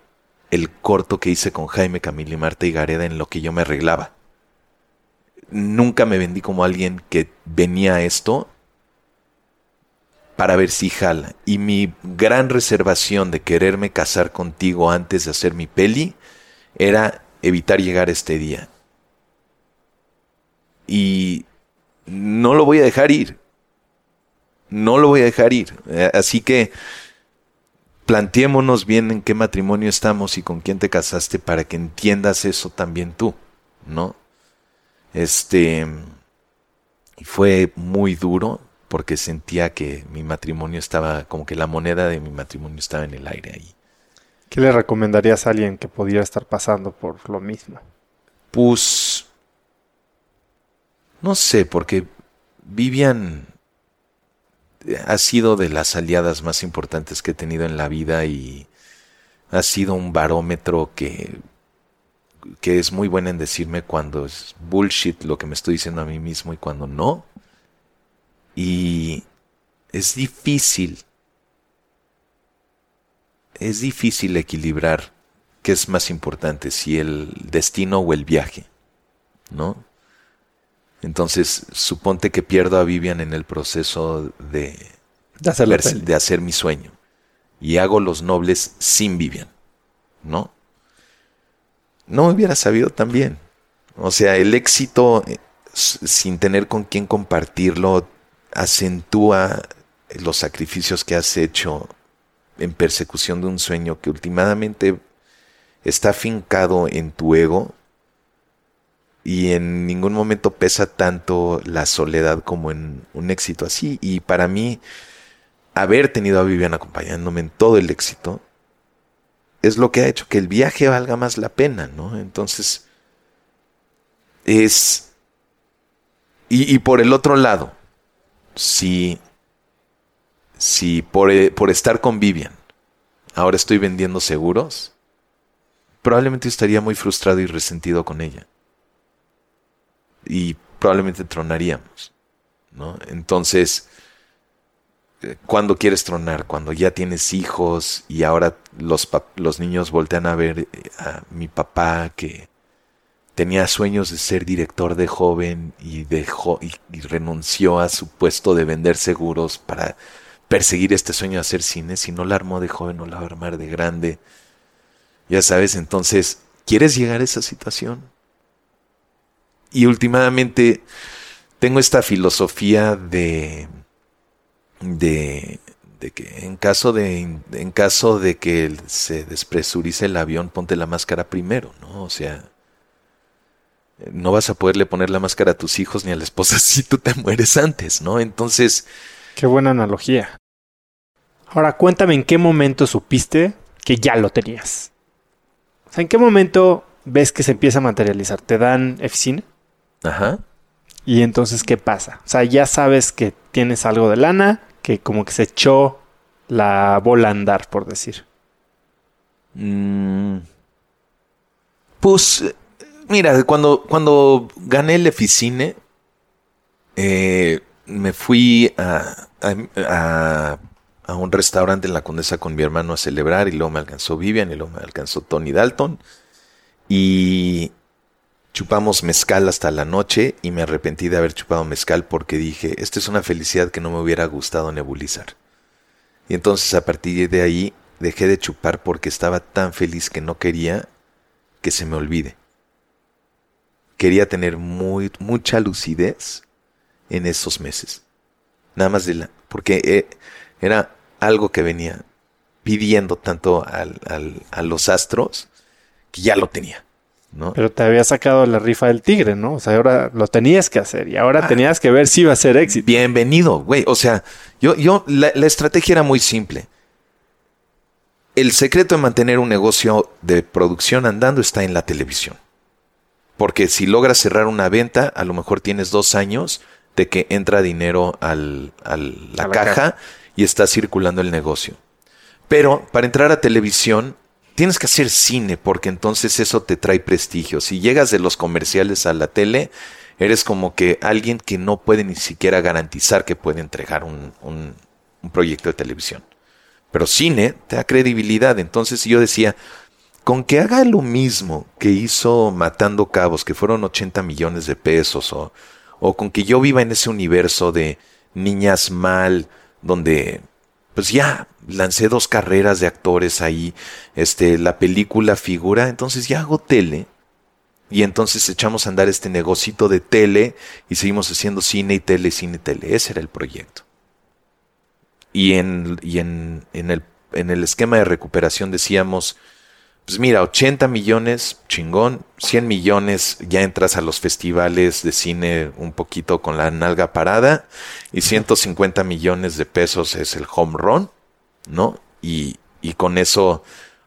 el corto que hice con Jaime Camila y Marta y Gareda en lo que yo me arreglaba. Nunca me vendí como alguien que venía a esto para ver si jala. Y mi gran reservación de quererme casar contigo antes de hacer mi peli era evitar llegar este día. Y no lo voy a dejar ir. No lo voy a dejar ir. Eh, así que planteémonos bien en qué matrimonio estamos y con quién te casaste para que entiendas eso también tú, ¿no? Este fue muy duro porque sentía que mi matrimonio estaba como que la moneda de mi matrimonio estaba en el aire ahí. ¿Qué le recomendarías a alguien que pudiera estar pasando por lo mismo? Pues no sé, porque Vivian ha sido de las aliadas más importantes que he tenido en la vida y ha sido un barómetro que, que es muy bueno en decirme cuando es bullshit lo que me estoy diciendo a mí mismo y cuando no. Y es difícil, es difícil equilibrar qué es más importante, si el destino o el viaje, ¿no? Entonces, suponte que pierdo a Vivian en el proceso de, de, hacer mi sueño. Y hago los nobles sin Vivian. ¿No? No me hubiera sabido también. O sea, el éxito eh, sin tener con quién compartirlo acentúa los sacrificios que has hecho en persecución de un sueño que últimamente está fincado en tu ego y en ningún momento pesa tanto la soledad como en un éxito así. Y para mí, haber tenido a Vivian acompañándome en todo el éxito es lo que ha hecho que el viaje valga más la pena, ¿no? Entonces, es... Y, por el otro lado, si, si por, eh, por estar con Vivian ahora estoy vendiendo seguros, probablemente estaría muy frustrado y resentido con ella y probablemente tronaríamos, ¿no? Entonces, eh, ¿cuándo quieres tronar? Cuando ya tienes hijos y ahora los, los niños voltean a ver eh, a mi papá que tenía sueños de ser director de joven y dejó y, renunció a su puesto de vender seguros para perseguir este sueño de hacer cine. Si no la armó de joven, no la va a armar de grande. Ya sabes, entonces, ¿quieres llegar a esa situación? Y últimamente tengo esta filosofía de, de, que en caso de, en caso de que se despresurice el avión, ponte la máscara primero, ¿no? O sea, no vas a poderle poner la máscara a tus hijos ni a la esposa si tú te mueres antes, ¿no? Entonces... Qué buena analogía. Ahora cuéntame en qué momento supiste que ya lo tenías. O sea, ¿en qué momento ves que se empieza a materializar? ¿Te dan eficina? Ajá. Y entonces, ¿qué pasa? O sea, ya sabes que tienes algo de lana, que como que se echó la bola a andar, por decir. Mm. Pues, mira, cuando, cuando gané el Eficine, eh, me fui a, a, a, un restaurante en la Condesa con mi hermano a celebrar y luego me alcanzó Vivian y luego me alcanzó Tony Dalton. Y chupamos mezcal hasta la noche y me arrepentí de haber chupado mezcal porque dije, esta es una felicidad que no me hubiera gustado nebulizar. Y entonces a partir de ahí dejé de chupar porque estaba tan feliz que no quería que se me olvide. Quería tener mucha lucidez en esos meses. Nada más de la... porque eh, era algo que venía pidiendo tanto al, a los astros que ya lo tenía. ¿No? Pero te había sacado la rifa del tigre, ¿no? O sea, ahora lo tenías que hacer y ahora ah. tenías que ver si iba a ser éxito. Bienvenido, güey. O sea, yo, yo, la, estrategia era muy simple. El secreto de mantener un negocio de producción andando está en la televisión. Porque si logras cerrar una venta, a lo mejor tienes dos años de que entra dinero al, la, caja y está circulando el negocio. Pero para entrar a televisión tienes que hacer cine porque entonces eso te trae prestigio. Si llegas de los comerciales a la tele, eres como que alguien que no puede ni siquiera garantizar que puede entregar un, un, proyecto de televisión. Pero cine te da credibilidad. Entonces yo decía, con que haga lo mismo que hizo Matando Cabos, que fueron 80 millones de pesos, o, o con que yo viva en ese universo de niñas mal, donde pues ya lancé dos carreras de actores ahí, este, la película figura, entonces ya hago tele. Y entonces echamos a andar este negocito de tele y seguimos haciendo cine y tele, cine y tele. Ese era el proyecto. Y en, y en, en, el, en el esquema de recuperación decíamos, pues mira, 80 millones, chingón, 100 millones, ya entras a los festivales de cine un poquito con la nalga parada, y 150 millones de pesos es el home run, ¿no? Y, y con eso,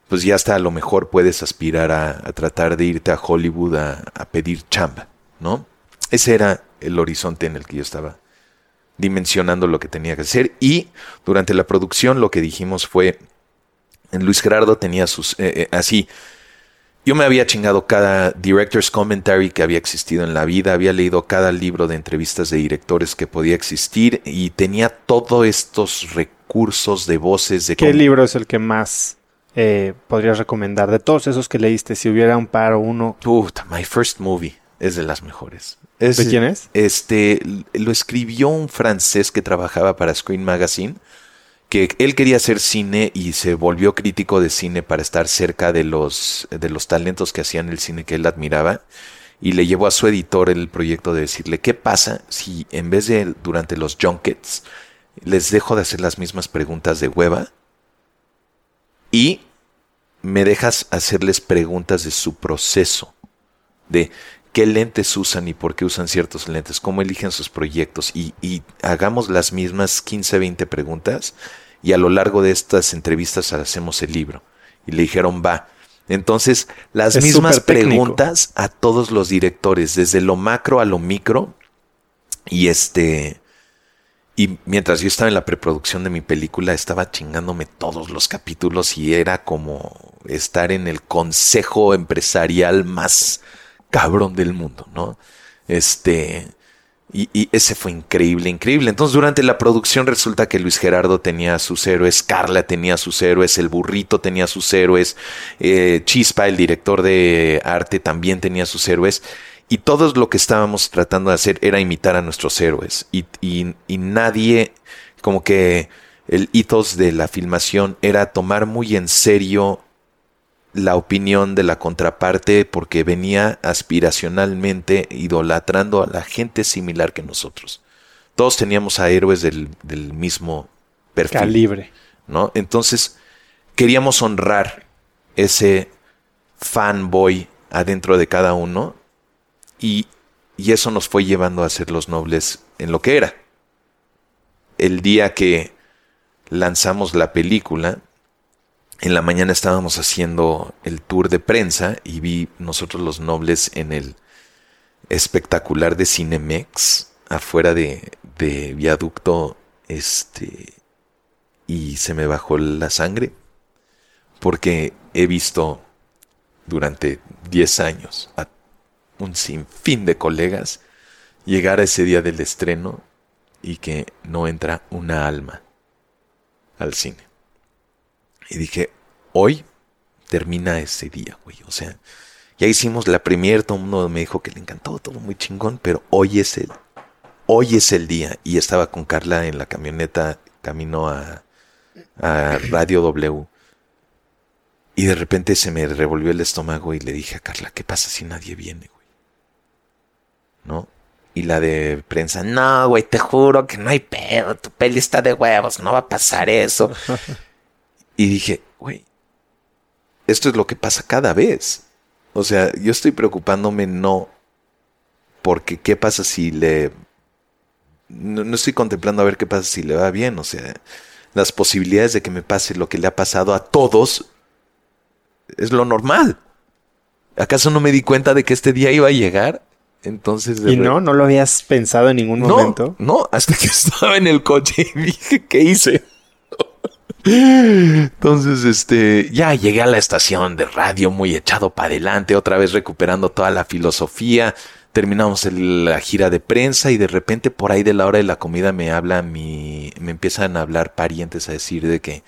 pues ya hasta a lo mejor puedes aspirar a, tratar de irte a Hollywood a, a pedir chamba, ¿no? Ese era el horizonte en el que yo estaba dimensionando lo que tenía que hacer, y durante la producción lo que dijimos fue, Luis Gerardo tenía sus... Eh, eh, así, yo me había chingado cada director's commentary que había existido en la vida, había leído cada libro de entrevistas de directores que podía existir y tenía todos estos recursos de voces de... ¿Qué libro es el que más eh, podrías recomendar? De todos esos que leíste, si hubiera un par o uno... Puta, My First Movie es de las mejores. ¿De quién es? Este, lo escribió un francés que trabajaba para Screen Magazine que él quería hacer cine y se volvió crítico de cine para estar cerca de los, de los talentos que hacían el cine que él admiraba y le llevó a su editor el proyecto de decirle, ¿qué pasa si en vez de durante los junkets les dejo de hacer las mismas preguntas de hueva y me dejas hacerles preguntas de su proceso, de qué lentes usan y por qué usan ciertos lentes, cómo eligen sus proyectos y, hagamos las mismas 15, 20 preguntas y a lo largo de estas entrevistas hacemos el libro. Y le dijeron, va. Entonces, las mismas preguntas a todos los directores, desde lo macro a lo micro. Y este... Y mientras yo estaba en la preproducción de mi película, estaba chingándome todos los capítulos y era como estar en el consejo empresarial más cabrón del mundo, ¿no? Este, y, ese fue increíble, increíble. Entonces, durante la producción resulta que Luis Gerardo tenía sus héroes, Carla tenía sus héroes, el burrito tenía sus héroes, eh, Chispa, el director de arte, también tenía sus héroes. Y todo lo que estábamos tratando de hacer era imitar a nuestros héroes. Y, y, y nadie, como que el hitos de la filmación era tomar muy en serio la opinión de la contraparte porque venía aspiracionalmente idolatrando a la gente similar que nosotros. Todos teníamos a héroes del, mismo perfil. Calibre. ¿no? Entonces, queríamos honrar ese fanboy adentro de cada uno y, eso nos fue llevando a ser los nobles en lo que era. El día que lanzamos la película, en la mañana estábamos haciendo el tour de prensa y vi nosotros los nobles en el espectacular de Cinemex afuera de, de viaducto, este, y se me bajó la sangre porque he visto durante 10 años a un sinfín de colegas llegar a ese día del estreno y que no entra una alma al cine. Y dije, hoy termina ese día, güey. O sea, ya hicimos la premier, todo el mundo me dijo que le encantó, todo muy chingón, pero hoy es el, hoy es el día. Y estaba con Carla en la camioneta camino a, a Radio W. Y de repente se me revolvió el estómago y le dije a Carla, ¿qué pasa si nadie viene? ¿No? Y la de prensa, no, güey, te juro que no hay pedo, tu peli está de huevos, no va a pasar eso. y dije, güey, esto es lo que pasa cada vez. O sea, yo estoy preocupándome no porque qué pasa si le... No, no, estoy contemplando a ver qué pasa si le va bien. O sea, las posibilidades de que me pase lo que le ha pasado a todos es lo normal. ¿Acaso no me di cuenta de que este día iba a llegar? Entonces. ¿Y no? ¿No lo habías pensado en ningún momento? No, hasta que estaba en el coche y dije, ¿qué hice? Entonces, este, ya llegué a la estación de radio muy echado para adelante, otra vez recuperando toda la filosofía. Terminamos la gira de prensa y de repente por ahí de la hora de la comida me habla mi, me empiezan a hablar parientes a decir de que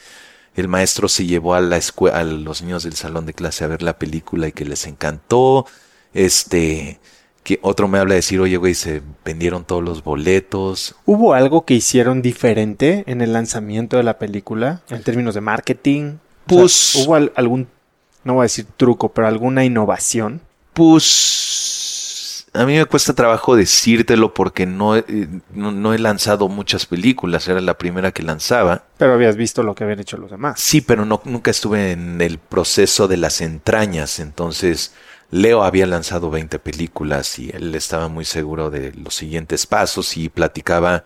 el maestro se llevó a la escuela, a los niños del salón de clase a ver la película y que les encantó. Este, que otro me habla de decir, oye, güey, se vendieron todos los boletos. ¿Hubo algo que hicieron diferente en el lanzamiento de la película en términos de marketing? Pues. ¿Hubo algún, no voy a decir truco, pero alguna innovación? Pues. A mí me cuesta trabajo decírtelo porque no, no, no, he lanzado muchas películas, era la primera que lanzaba. Pero habías visto lo que habían hecho los demás. Sí, pero no, nunca estuve en el proceso de las entrañas, entonces Leo había lanzado 20 películas y él estaba muy seguro de los siguientes pasos y platicaba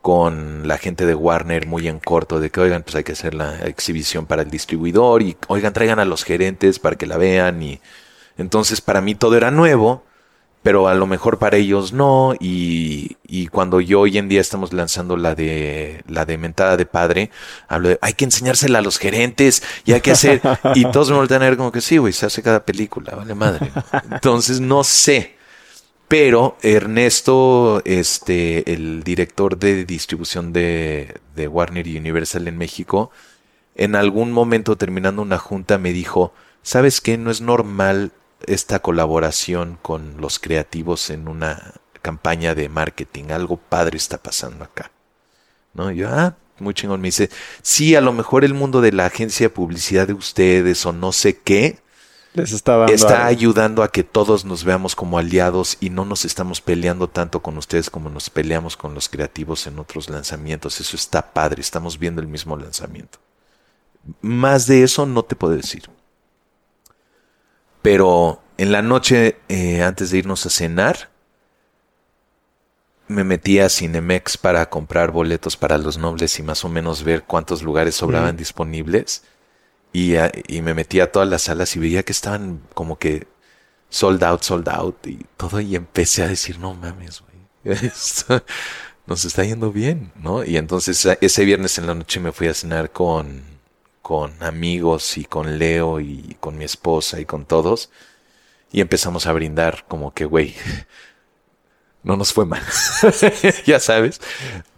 con la gente de Warner muy en corto de que oigan pues hay que hacer la exhibición para el distribuidor y oigan traigan a los gerentes para que la vean y entonces para mí todo era nuevo pero a lo mejor para ellos no y, y, cuando yo hoy en día estamos lanzando la de la de mentada de padre hablo de hay que enseñársela a los gerentes y hay que hacer y todos me voltean a ver como que sí güey se hace cada película vale madre entonces no sé pero Ernesto este el director de distribución de, de Warner Universal en México en algún momento terminando una junta me dijo sabes qué no es normal esta colaboración con los creativos en una campaña de marketing. Algo padre está pasando acá. ¿No? yo, ah, muy chingón. Me dice, sí, a lo mejor el mundo de la agencia de publicidad de ustedes o no sé qué. Les está, está ayudando a que todos nos veamos como aliados y no nos estamos peleando tanto con ustedes como nos peleamos con los creativos en otros lanzamientos. Eso está padre, estamos viendo el mismo lanzamiento. Más de eso no te puedo decir. Pero en la noche, eh, antes de irnos a cenar, me metí a Cinemex para comprar boletos para los nobles y más o menos ver cuántos lugares sobraban disponibles. Y, y, me metí a todas las salas y veía que estaban como que sold out, sold out y todo. Y empecé a decir, no mames, güey. nos está yendo bien, ¿no? Y entonces ese viernes en la noche me fui a cenar con con amigos y con Leo y con mi esposa y con todos. Y empezamos a brindar como que, güey, no nos fue mal, ya sabes.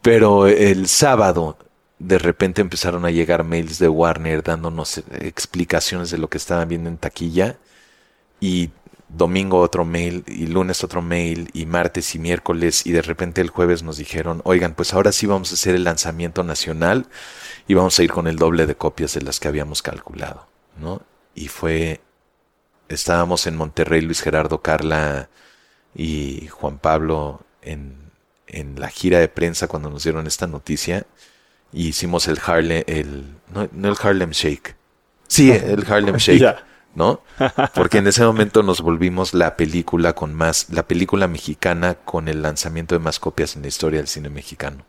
Pero el sábado de repente empezaron a llegar mails de Warner dándonos explicaciones de lo que estaban viendo en taquilla. Y domingo otro mail, y lunes otro mail, y martes y miércoles, y de repente el jueves nos dijeron, oigan, pues ahora sí vamos a hacer el lanzamiento nacional y vamos a ir con el doble de copias de las que habíamos calculado, ¿no? Y fue, estábamos en Monterrey, Luis Gerardo, Carla y Juan Pablo en, en la gira de prensa cuando nos dieron esta noticia y hicimos el Harlem, el, no, el Harlem Shake, sí, el Harlem Shake. ¿No? Porque en ese momento nos volvimos la película con más, la película mexicana con el lanzamiento de más copias en la historia del cine mexicano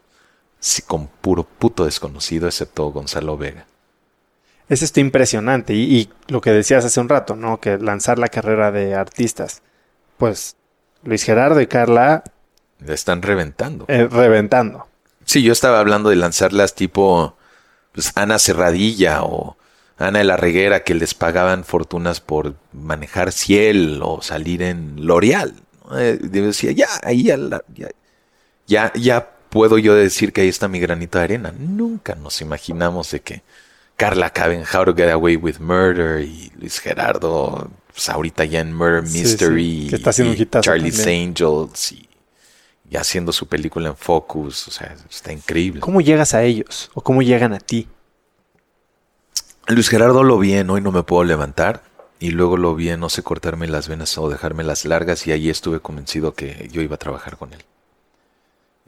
con puro puto desconocido, excepto Gonzalo Vega. Es esto impresionante. Y, y, lo que decías hace un rato, ¿no? Que lanzar la carrera de artistas, pues Luis Gerardo y Carla La están reventando. eh, reventando. Sí, yo estaba hablando de lanzarlas tipo pues, Ana Cerradilla o Ana de la Reguera que les pagaban fortunas por manejar Ciel o salir en L'Oreal. Eh, decía, ya, ahí ya, ya, ya, ya puedo yo decir que ahí está mi granito de arena. Nunca nos imaginamos de que Carla cabe en How to Get Away with Murder y Luis Gerardo, pues ahorita ya en Murder Mystery, sí, que está haciendo y un Charlie's también. Angels y, y haciendo su película en Focus, o sea, está increíble. ¿Cómo llegas a ellos? ¿O cómo llegan a ti? Luis Gerardo lo vi en Hoy no me puedo levantar y luego lo vi en No sé cortarme las venas o dejarme las largas y ahí estuve convencido que yo iba a trabajar con él.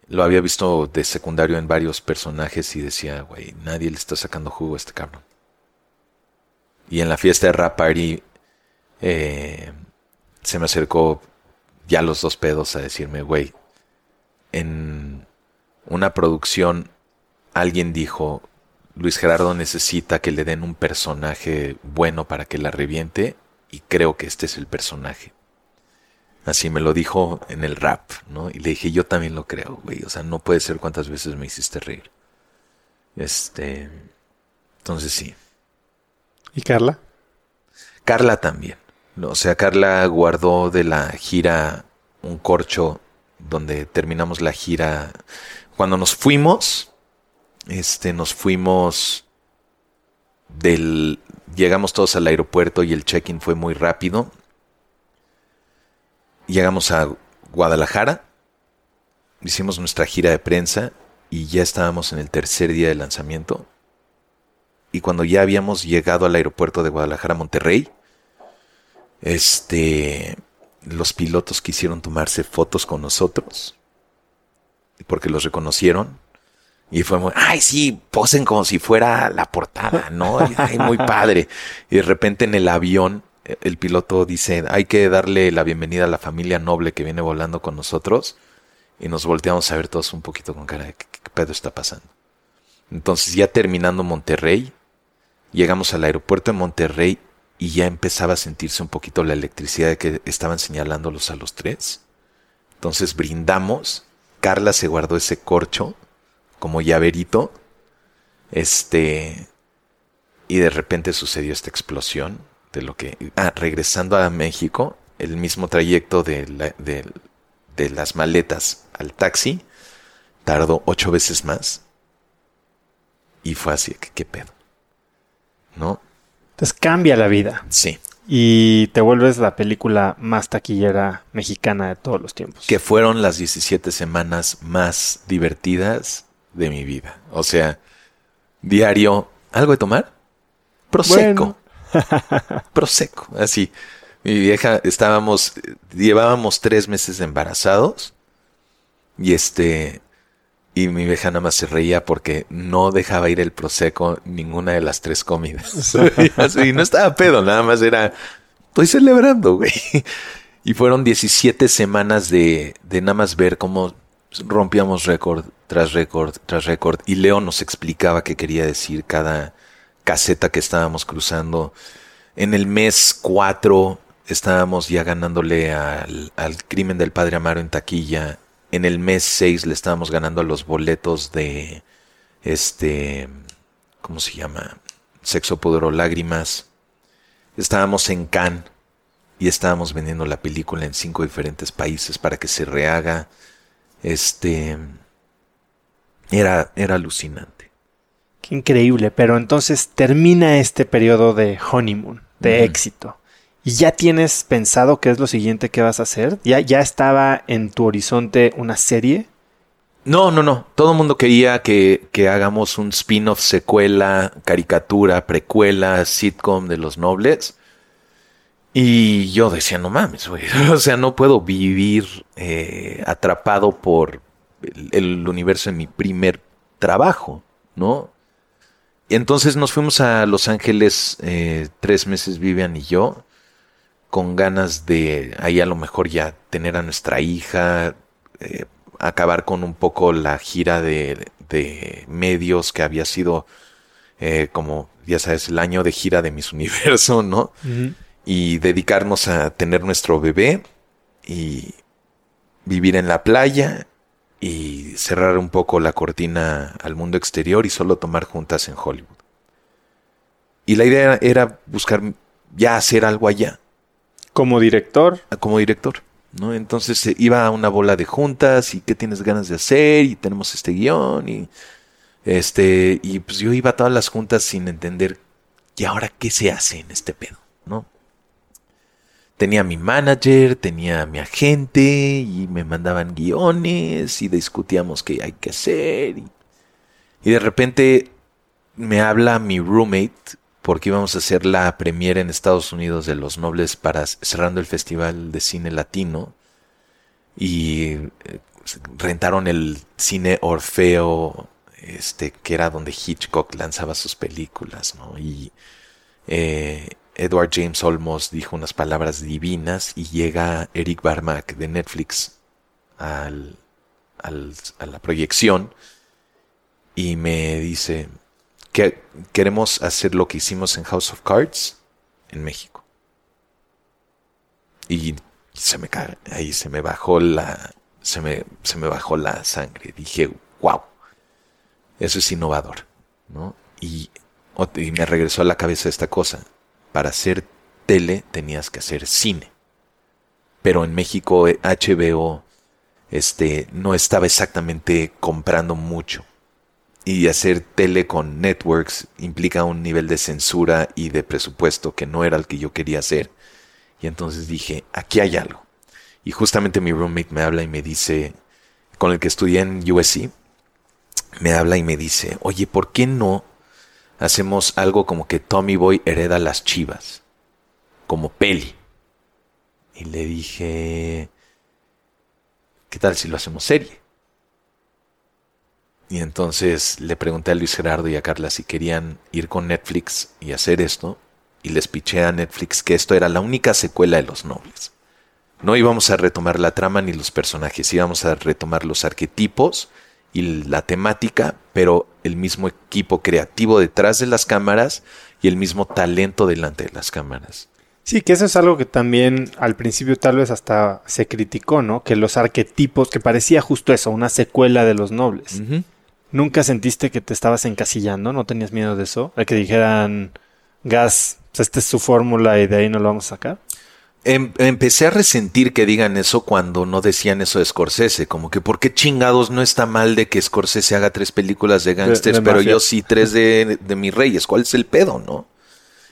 Lo había visto de secundario en varios personajes y decía, güey, nadie le está sacando jugo a este cabrón. Y en la fiesta de Rap Party eh, se me acercó ya los dos pedos a decirme, güey, en una producción alguien dijo, Luis Gerardo necesita que le den un personaje bueno para que la reviente y creo que este es el personaje. Así me lo dijo en el rap, ¿no? Y le dije, yo también lo creo, güey. O sea, no puede ser cuántas veces me hiciste reír. Este. Entonces sí. ¿Y Carla? Carla también. O sea, Carla guardó de la gira un corcho donde terminamos la gira. Cuando nos fuimos, este, nos fuimos del. Llegamos todos al aeropuerto y el check-in fue muy rápido. Llegamos a Guadalajara, hicimos nuestra gira de prensa y ya estábamos en el tercer día de lanzamiento. Y cuando ya habíamos llegado al aeropuerto de Guadalajara, Monterrey, este, los pilotos quisieron tomarse fotos con nosotros porque los reconocieron y fue muy, ay sí, posen como si fuera la portada, ¿no? Ay, muy padre. Y de repente en el avión eh, el piloto dice, hay que darle la bienvenida a la familia noble que viene volando con nosotros y nos volteamos a ver todos un poquito con cara de qué, qué pedo está pasando. Entonces ya terminando Monterrey, llegamos al aeropuerto de Monterrey y ya empezaba a sentirse un poquito la electricidad de que estaban señalándolos a los tres. Entonces brindamos, Carla se guardó ese corcho como llaverito, este, y de repente sucedió esta explosión de lo que, ah, regresando a México, el mismo trayecto de, la- de, de las maletas al taxi, tardó ocho veces más, y fue así, ¿qué, qué pedo? ¿No? Entonces cambia la vida Sí. y te vuelves la película más taquillera mexicana de todos los tiempos. que fueron las 17 semanas más divertidas de mi vida. O sea, diario, ¿algo de tomar? Prosecco. Prosecco, así. Mi vieja, estábamos, llevábamos tres meses embarazados y este, y mi vieja nada más se reía porque no dejaba ir el Prosecco ninguna de las tres comidas. y no estaba pedo, nada más era, estoy celebrando, güey. Y fueron 17 semanas de, de nada más ver cómo rompíamos récord tras récord tras récord. Y Leo nos explicaba qué quería decir cada caseta que estábamos cruzando. En el mes 4 estábamos ya ganándole al, al crimen del padre Amaro en taquilla. En el mes 6 le estábamos ganando a los boletos de este, ¿cómo se llama? Sexo, pudor o lágrimas. Estábamos en Cannes y estábamos vendiendo la película en cinco diferentes países para que se rehaga. Este era, era alucinante. Qué increíble, pero entonces termina este periodo de honeymoon, de éxito. ¿Y ya tienes pensado qué es lo siguiente que vas a hacer? ¿Ya, ya estaba en tu horizonte una serie? No, no, no. Todo el mundo quería que, que hagamos un spin-off, secuela, caricatura, precuela, sitcom de los nobles. Y yo decía, no mames, güey. O sea, no puedo vivir eh, atrapado por el, el universo en mi primer trabajo, ¿no? Y entonces nos fuimos a Los Ángeles eh, tres meses, Vivian y yo, con ganas de ahí a lo mejor ya tener a nuestra hija, eh, acabar con un poco la gira de, de medios que había sido eh, como, ya sabes, el año de gira de Miss Universo, ¿no? y dedicarnos a tener nuestro bebé y, vivir en la playa y cerrar un poco la cortina al mundo exterior y solo tomar juntas en Hollywood. Y la idea era buscar ya hacer algo allá. Como director. Como director. ¿no? Entonces eh, iba a una bola de juntas y qué tienes ganas de hacer y tenemos este guion y este y pues yo iba a todas las juntas sin entender y ahora qué se hace en este pedo, ¿no? Tenía mi manager, tenía mi agente y me mandaban guiones y discutíamos qué hay que hacer y, y de repente me habla mi roommate porque íbamos a hacer la premiere en Estados Unidos de Los Nobles para cerrando el Festival de Cine Latino y eh, rentaron el cine Orfeo, este, que era donde Hitchcock lanzaba sus películas, ¿no? Y eh, Edward James Olmos dijo unas palabras divinas y llega Eric Barmack de Netflix al, a la proyección y me dice, que queremos hacer lo que hicimos en House of Cards en México. Y se me ahí se me bajó la se me, se me bajó la sangre. Dije, wow, eso es innovador, ¿no? Y, y me regresó a la cabeza esta cosa. Para hacer tele tenías que hacer cine. Pero en México HBO este, no estaba exactamente comprando mucho y hacer tele con networks implica un nivel de censura y de presupuesto que no era el que yo quería hacer. Y entonces dije, aquí hay algo. Y justamente mi roommate me habla y me dice, con el que estudié en USC, me habla y me dice, oye, ¿por qué no hacemos algo como que Tommy Boy hereda las chivas? Como peli. Y le dije, ¿qué tal si lo hacemos serie? Y entonces le pregunté a Luis Gerardo y a Carla si querían ir con Netflix y hacer esto. Y les piché a Netflix que esto era la única secuela de Los Nobles. No íbamos a retomar la trama ni los personajes, íbamos a retomar los arquetipos y la temática, pero el mismo equipo creativo detrás de las cámaras y el mismo talento delante de las cámaras. Sí, que eso es algo que también al principio tal vez hasta se criticó, ¿no? Que los arquetipos, que parecía justo eso, una secuela de los nobles. ¿Nunca sentiste que te estabas encasillando? ¿No tenías miedo de eso? ¿De que dijeran, Gas, pues, esta es su fórmula y de ahí no lo vamos a sacar? Em, empecé a resentir que digan eso cuando no decían eso de Scorsese, como que ¿por qué chingados no está mal de que Scorsese haga tres películas de gangsters, pero yo sí tres de, de mis reyes? ¿Cuál es el pedo, no?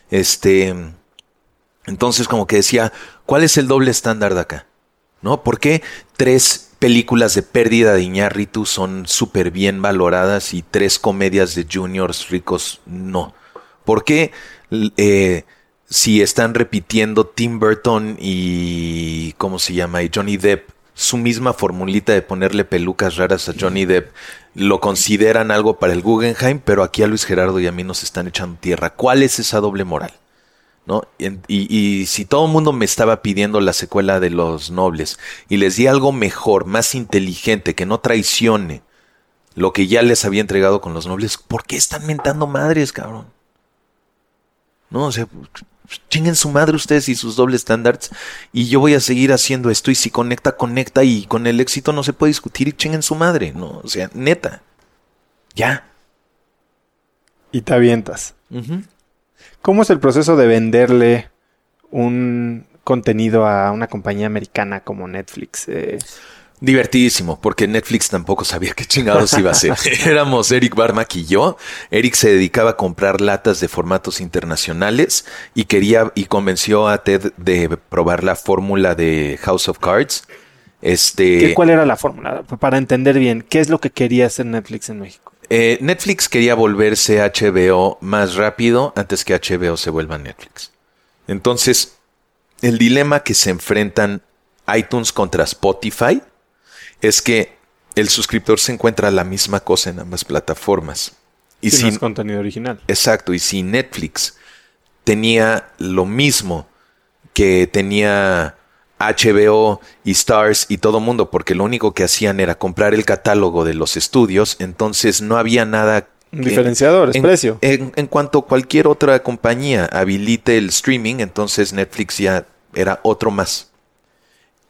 Este, entonces como que decía, ¿cuál es el doble estándar de acá? ¿No? ¿Por qué tres películas de pérdida de Iñárritu son súper bien valoradas y tres comedias de juniors ricos no. ¿Por qué eh, si están repitiendo Tim Burton y ¿cómo se llama? y Johnny Depp su misma formulita de ponerle pelucas raras a Johnny Depp lo consideran algo para el Guggenheim, pero aquí a Luis Gerardo y a mí nos están echando tierra. ¿Cuál es esa doble moral? ¿no? Y, si todo el mundo me estaba pidiendo la secuela de Los Nobles y les di algo mejor, más inteligente, que no traicione lo que ya les había entregado con Los Nobles, ¿por qué están mentando madres, cabrón? No, o sea, chinguen su madre ustedes y sus dobles estándares y yo voy a seguir haciendo esto y si conecta, conecta y con el éxito no se puede discutir y chinguen su madre, ¿no? O sea, neta. Ya. Y te avientas. ¿Cómo es el proceso de venderle un contenido a una compañía americana como Netflix? Eh, Divertidísimo, porque Netflix tampoco sabía qué chingados iba a hacer. Éramos Eric Barmack y yo. Eric se dedicaba a comprar latas de formatos internacionales y quería y convenció a Ted de probar la fórmula de House of Cards. Este, ¿Cuál era la fórmula? Para entender bien, ¿qué es lo que quería hacer Netflix en México? Eh, Netflix quería volverse HBO más rápido antes que HBO se vuelva Netflix. Entonces, el dilema que se enfrentan iTunes contra Spotify es que el suscriptor se encuentra la misma cosa en ambas plataformas. Y sin contenido original. Exacto, y si Netflix tenía lo mismo que tenía HBO y Stars y todo mundo, porque lo único que hacían era comprar el catálogo de los estudios, entonces no había nada diferenciador, es precio. En, en, cuanto cualquier otra compañía habilite el streaming, entonces Netflix ya era otro más.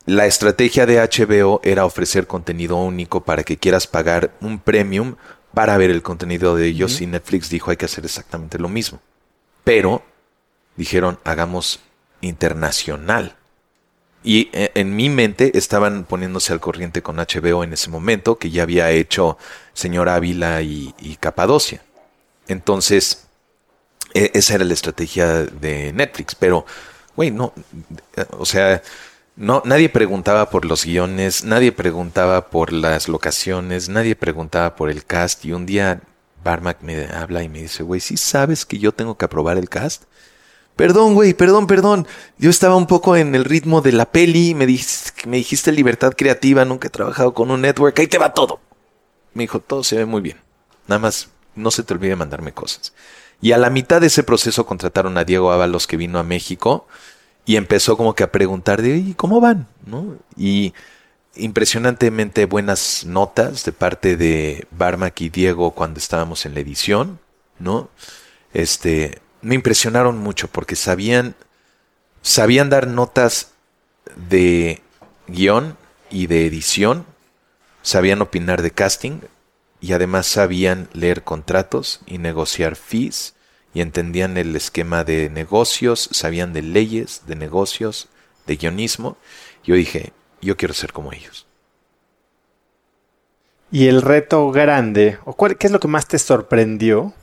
La estrategia de HBO era ofrecer contenido único para que quieras pagar un premium para ver el contenido de ellos y Netflix dijo hay que hacer exactamente lo mismo. Pero dijeron hagamos internacional. Y eh, en mi mente estaban poniéndose al corriente con HBO en ese momento, que ya había hecho Señor Ávila y, Capadocia. Entonces, e, esa era la estrategia de Netflix. Pero, güey, no, o sea, no, nadie preguntaba por los guiones, nadie preguntaba por las locaciones, nadie preguntaba por el cast. Y un día Barmack me habla y me dice, güey, ¿sí sabes que yo tengo que aprobar el cast? Perdón, güey, perdón, perdón. Yo estaba un poco en el ritmo de la peli. Me, dijiste, me dijiste libertad creativa. Nunca he trabajado con un network. Ahí te va todo. Me dijo, todo se ve muy bien. Nada más, no se te olvide mandarme cosas. Y a la mitad de ese proceso contrataron a Diego Ábalos que vino a México y empezó como que a preguntar de, ¿y cómo van? ¿No? Y impresionantemente buenas notas de parte de Barmack y Diego cuando estábamos en la edición, ¿no? Este, me impresionaron mucho porque sabían, sabían dar notas de guion y de edición, sabían opinar de casting y además sabían leer contratos y negociar fees y entendían el esquema de negocios, sabían de leyes, de negocios, de guionismo. Yo dije, yo quiero ser como ellos. Y el reto grande, o cuál, ¿qué es lo que más te sorprendió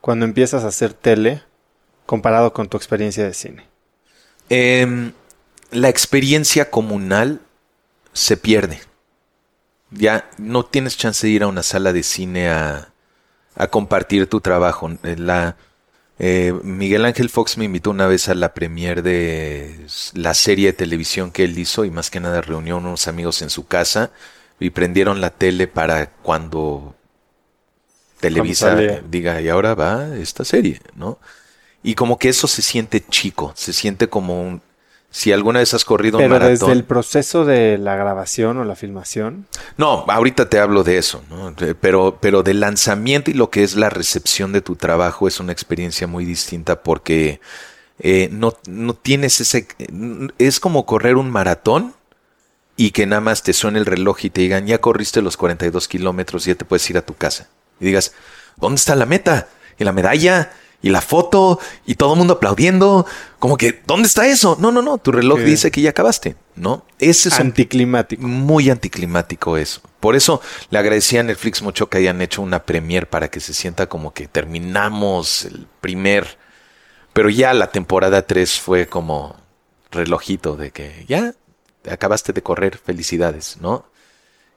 cuando empiezas a hacer tele comparado con tu experiencia de cine? Em, la experiencia comunal se pierde. Ya no tienes chance de ir a una sala de cine a, compartir tu trabajo. La, eh, Miguel Ángel Fox me invitó una vez a la premier de la serie de televisión que él hizo y más que nada reunió a unos amigos en su casa y prendieron la tele para cuando Televisa diga y ahora va esta serie, ¿no? Y como que eso se siente chico, se siente como un... Si alguna vez has corrido un maratón... desde el proceso de la grabación o la filmación. No, ahorita te hablo de eso, ¿no? Pero, pero del lanzamiento y lo que es la recepción de tu trabajo es una experiencia muy distinta porque eh, no, no tienes ese... Es como correr un maratón y que nada más te suene el reloj y te digan, ya corriste los 42 kilómetros, ya te puedes ir a tu casa. Y digas, ¿dónde está la meta? ¿Y la medalla? Y la foto y todo el mundo aplaudiendo. Como que, ¿dónde está eso? No, no, no, tu reloj dice que ya acabaste, ¿no? Ese es anticlimático. muy anticlimático eso. Por eso le agradecía a Netflix mucho que hayan hecho una premier para que se sienta como que terminamos el primer. Pero ya la temporada 3 fue como relojito de que ya acabaste de correr, felicidades, ¿no?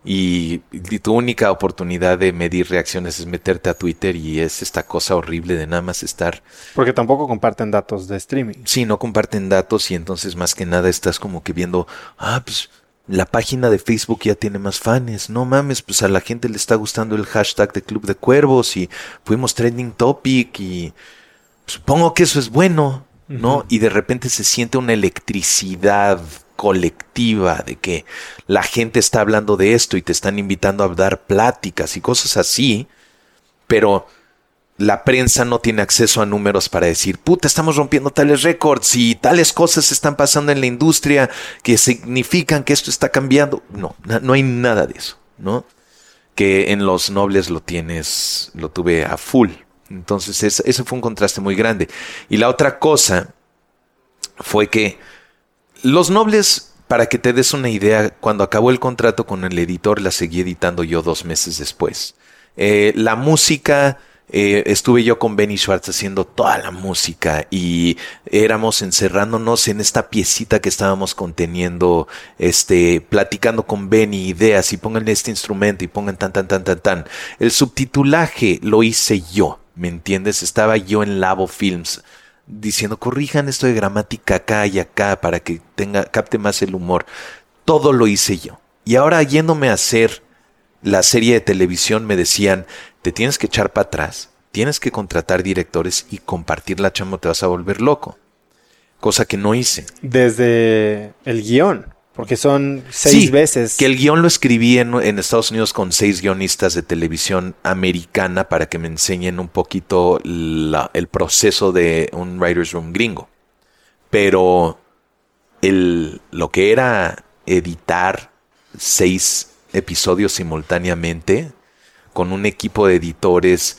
Y, tu única oportunidad de medir reacciones es meterte a Twitter y es esta cosa horrible de nada más estar... Porque tampoco comparten datos de streaming. Sí, no comparten datos y entonces más que nada estás como que viendo, ah, pues la página de Facebook ya tiene más fans, no mames, pues a la gente le está gustando el hashtag de Club de Cuervos y fuimos trending topic y supongo que eso es bueno, ¿no? Y de repente se siente una electricidad colectiva, de que la gente está hablando de esto y te están invitando a dar pláticas y cosas así, pero la prensa no tiene acceso a números para decir, puta, estamos rompiendo tales récords y tales cosas están pasando en la industria que significan que esto está cambiando. No, no hay nada de eso, ¿no? Que en los nobles lo tienes, lo tuve a full. Entonces, ese fue un contraste muy grande. Y la otra cosa fue que los Nobles, para que te des una idea, cuando acabó el contrato con el editor, la seguí editando yo dos meses después. Eh, la música, eh, estuve yo con Benny Schwartz haciendo toda la música y éramos encerrándonos en esta piecita que estábamos conteniendo, este, platicando con Benny ideas y pongan este instrumento y pongan tan, tan, tan, tan, tan. El subtitulaje lo hice yo, ¿me entiendes? Estaba yo en Labo Films diciendo corrijan esto de gramática acá y acá para que tenga, capte más el humor. Todo lo hice yo. Y ahora yéndome a hacer la serie de televisión me decían, te tienes que echar para atrás, tienes que contratar directores y compartir la chamba, te vas a volver loco. Cosa que no hice. Desde el guion. Porque son seis veces. Que el guion lo escribí en, Estados Unidos con seis guionistas de televisión americana para que me enseñen un poquito el proceso de un writer's room gringo. Pero el, lo que era editar seis episodios simultáneamente con un equipo de editores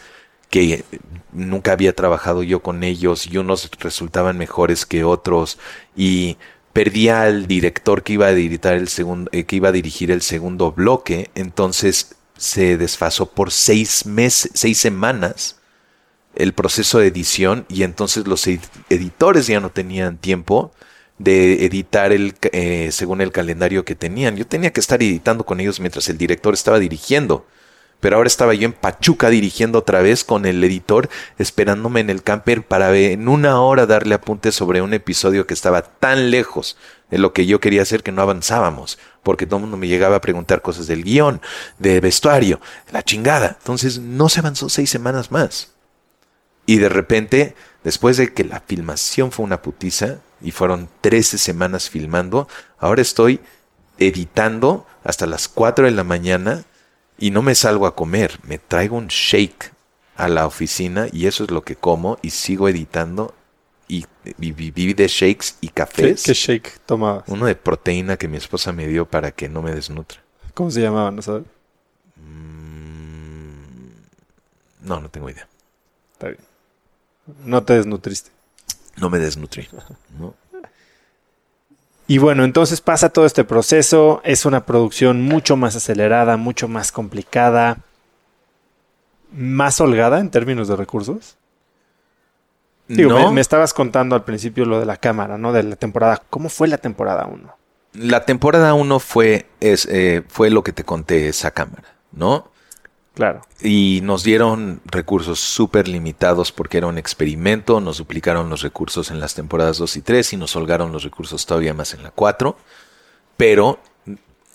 que nunca había trabajado yo con ellos y unos resultaban mejores que otros y perdía al director que iba a editar el segundo eh, que iba a dirigir el segundo bloque entonces se desfasó por seis meses seis semanas el proceso de edición y entonces los editores ya no tenían tiempo de editar el, eh, según el calendario que tenían. Yo tenía que estar editando con ellos mientras el director estaba dirigiendo. Pero ahora estaba yo en Pachuca dirigiendo otra vez con el editor, esperándome en el camper para en una hora darle apunte sobre un episodio que estaba tan lejos de lo que yo quería hacer que no avanzábamos, porque todo el mundo me llegaba a preguntar cosas del guion, de vestuario, la chingada. Entonces no se avanzó seis semanas más. Y de repente, después de que la filmación fue una putiza, y fueron 13 semanas filmando. Ahora estoy editando hasta las 4 de la mañana y no me salgo a comer. Me traigo un shake a la oficina y eso es lo que como y sigo editando y viví de shakes y cafés. ¿Qué, shake tomabas? Uno de proteína que mi esposa me dio para que no me desnutra. ¿Cómo se llamaba? ¿No sabes? Mm, no, no tengo idea. Está bien. No te desnutriste no me desnutrí. Y bueno, entonces pasa todo este proceso, es una producción mucho más acelerada, mucho más complicada, más holgada en términos de recursos. me, estabas contando al principio lo de la cámara, ¿no? De la temporada. ¿Cómo fue la temporada 1? La temporada 1 fue, es, eh, fue lo que te conté, esa cámara, ¿no? Claro. Y nos dieron recursos súper limitados porque era un experimento, nos duplicaron los recursos en las temporadas 2 y 3 y nos holgaron los recursos todavía más en la 4. Pero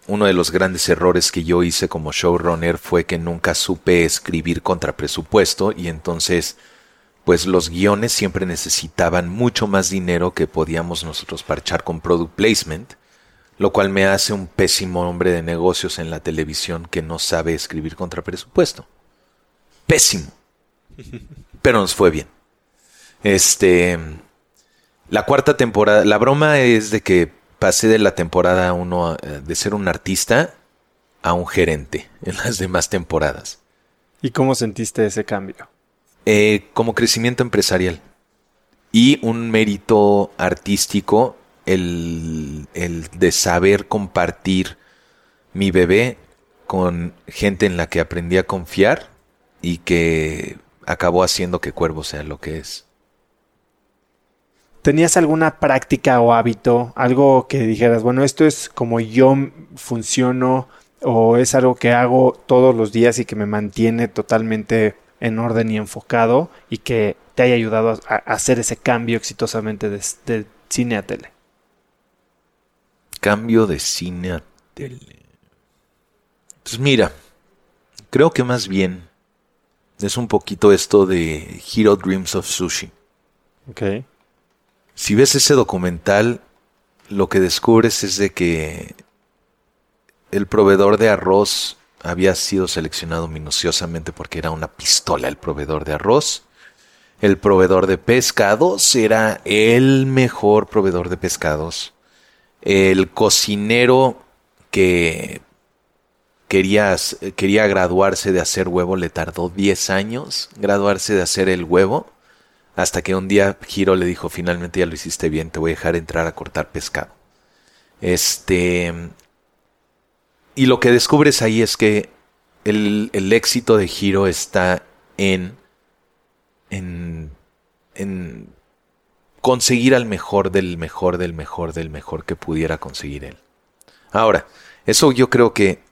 uno de los grandes errores que yo hice como showrunner fue que nunca supe escribir contra presupuesto y entonces pues los guiones siempre necesitaban mucho más dinero que podíamos nosotros parchar con product placement lo cual me hace un pésimo hombre de negocios en la televisión que no sabe escribir contra presupuesto. Pésimo. Pero nos fue bien. Este, la cuarta temporada, la broma es de que pasé de la temporada uno eh, de ser un artista a un gerente en las demás temporadas. ¿Y cómo sentiste ese cambio? Eh, como crecimiento empresarial y un mérito artístico el, de saber compartir mi bebé con gente en la que aprendí a confiar y que acabó haciendo que Cuervo sea lo que es. ¿Tenías alguna práctica o hábito, algo que dijeras, bueno, esto es como yo funciono o es algo que hago todos los días y que me mantiene totalmente en orden y enfocado y que te haya ayudado a, hacer ese cambio exitosamente de, de cine a tele? Cambio de cine a tele. Entonces mira, creo que más bien es un poquito esto de Hero Dreams of Sushi. Ok. Si ves ese documental, lo que descubres es de que el proveedor de arroz había sido seleccionado minuciosamente porque era una pistola el proveedor de arroz. El proveedor de pescados era el mejor proveedor de pescados. El cocinero que quería, quería graduarse de hacer huevo le tardó 10 años graduarse de hacer el huevo. Hasta que un día Giro le dijo, finalmente ya lo hiciste bien, te voy a dejar entrar a cortar pescado. Este. Y lo que descubres ahí es que el, el éxito de Giro está en. en. en conseguir al mejor del mejor del mejor del mejor que pudiera conseguir él. Ahora, eso yo creo que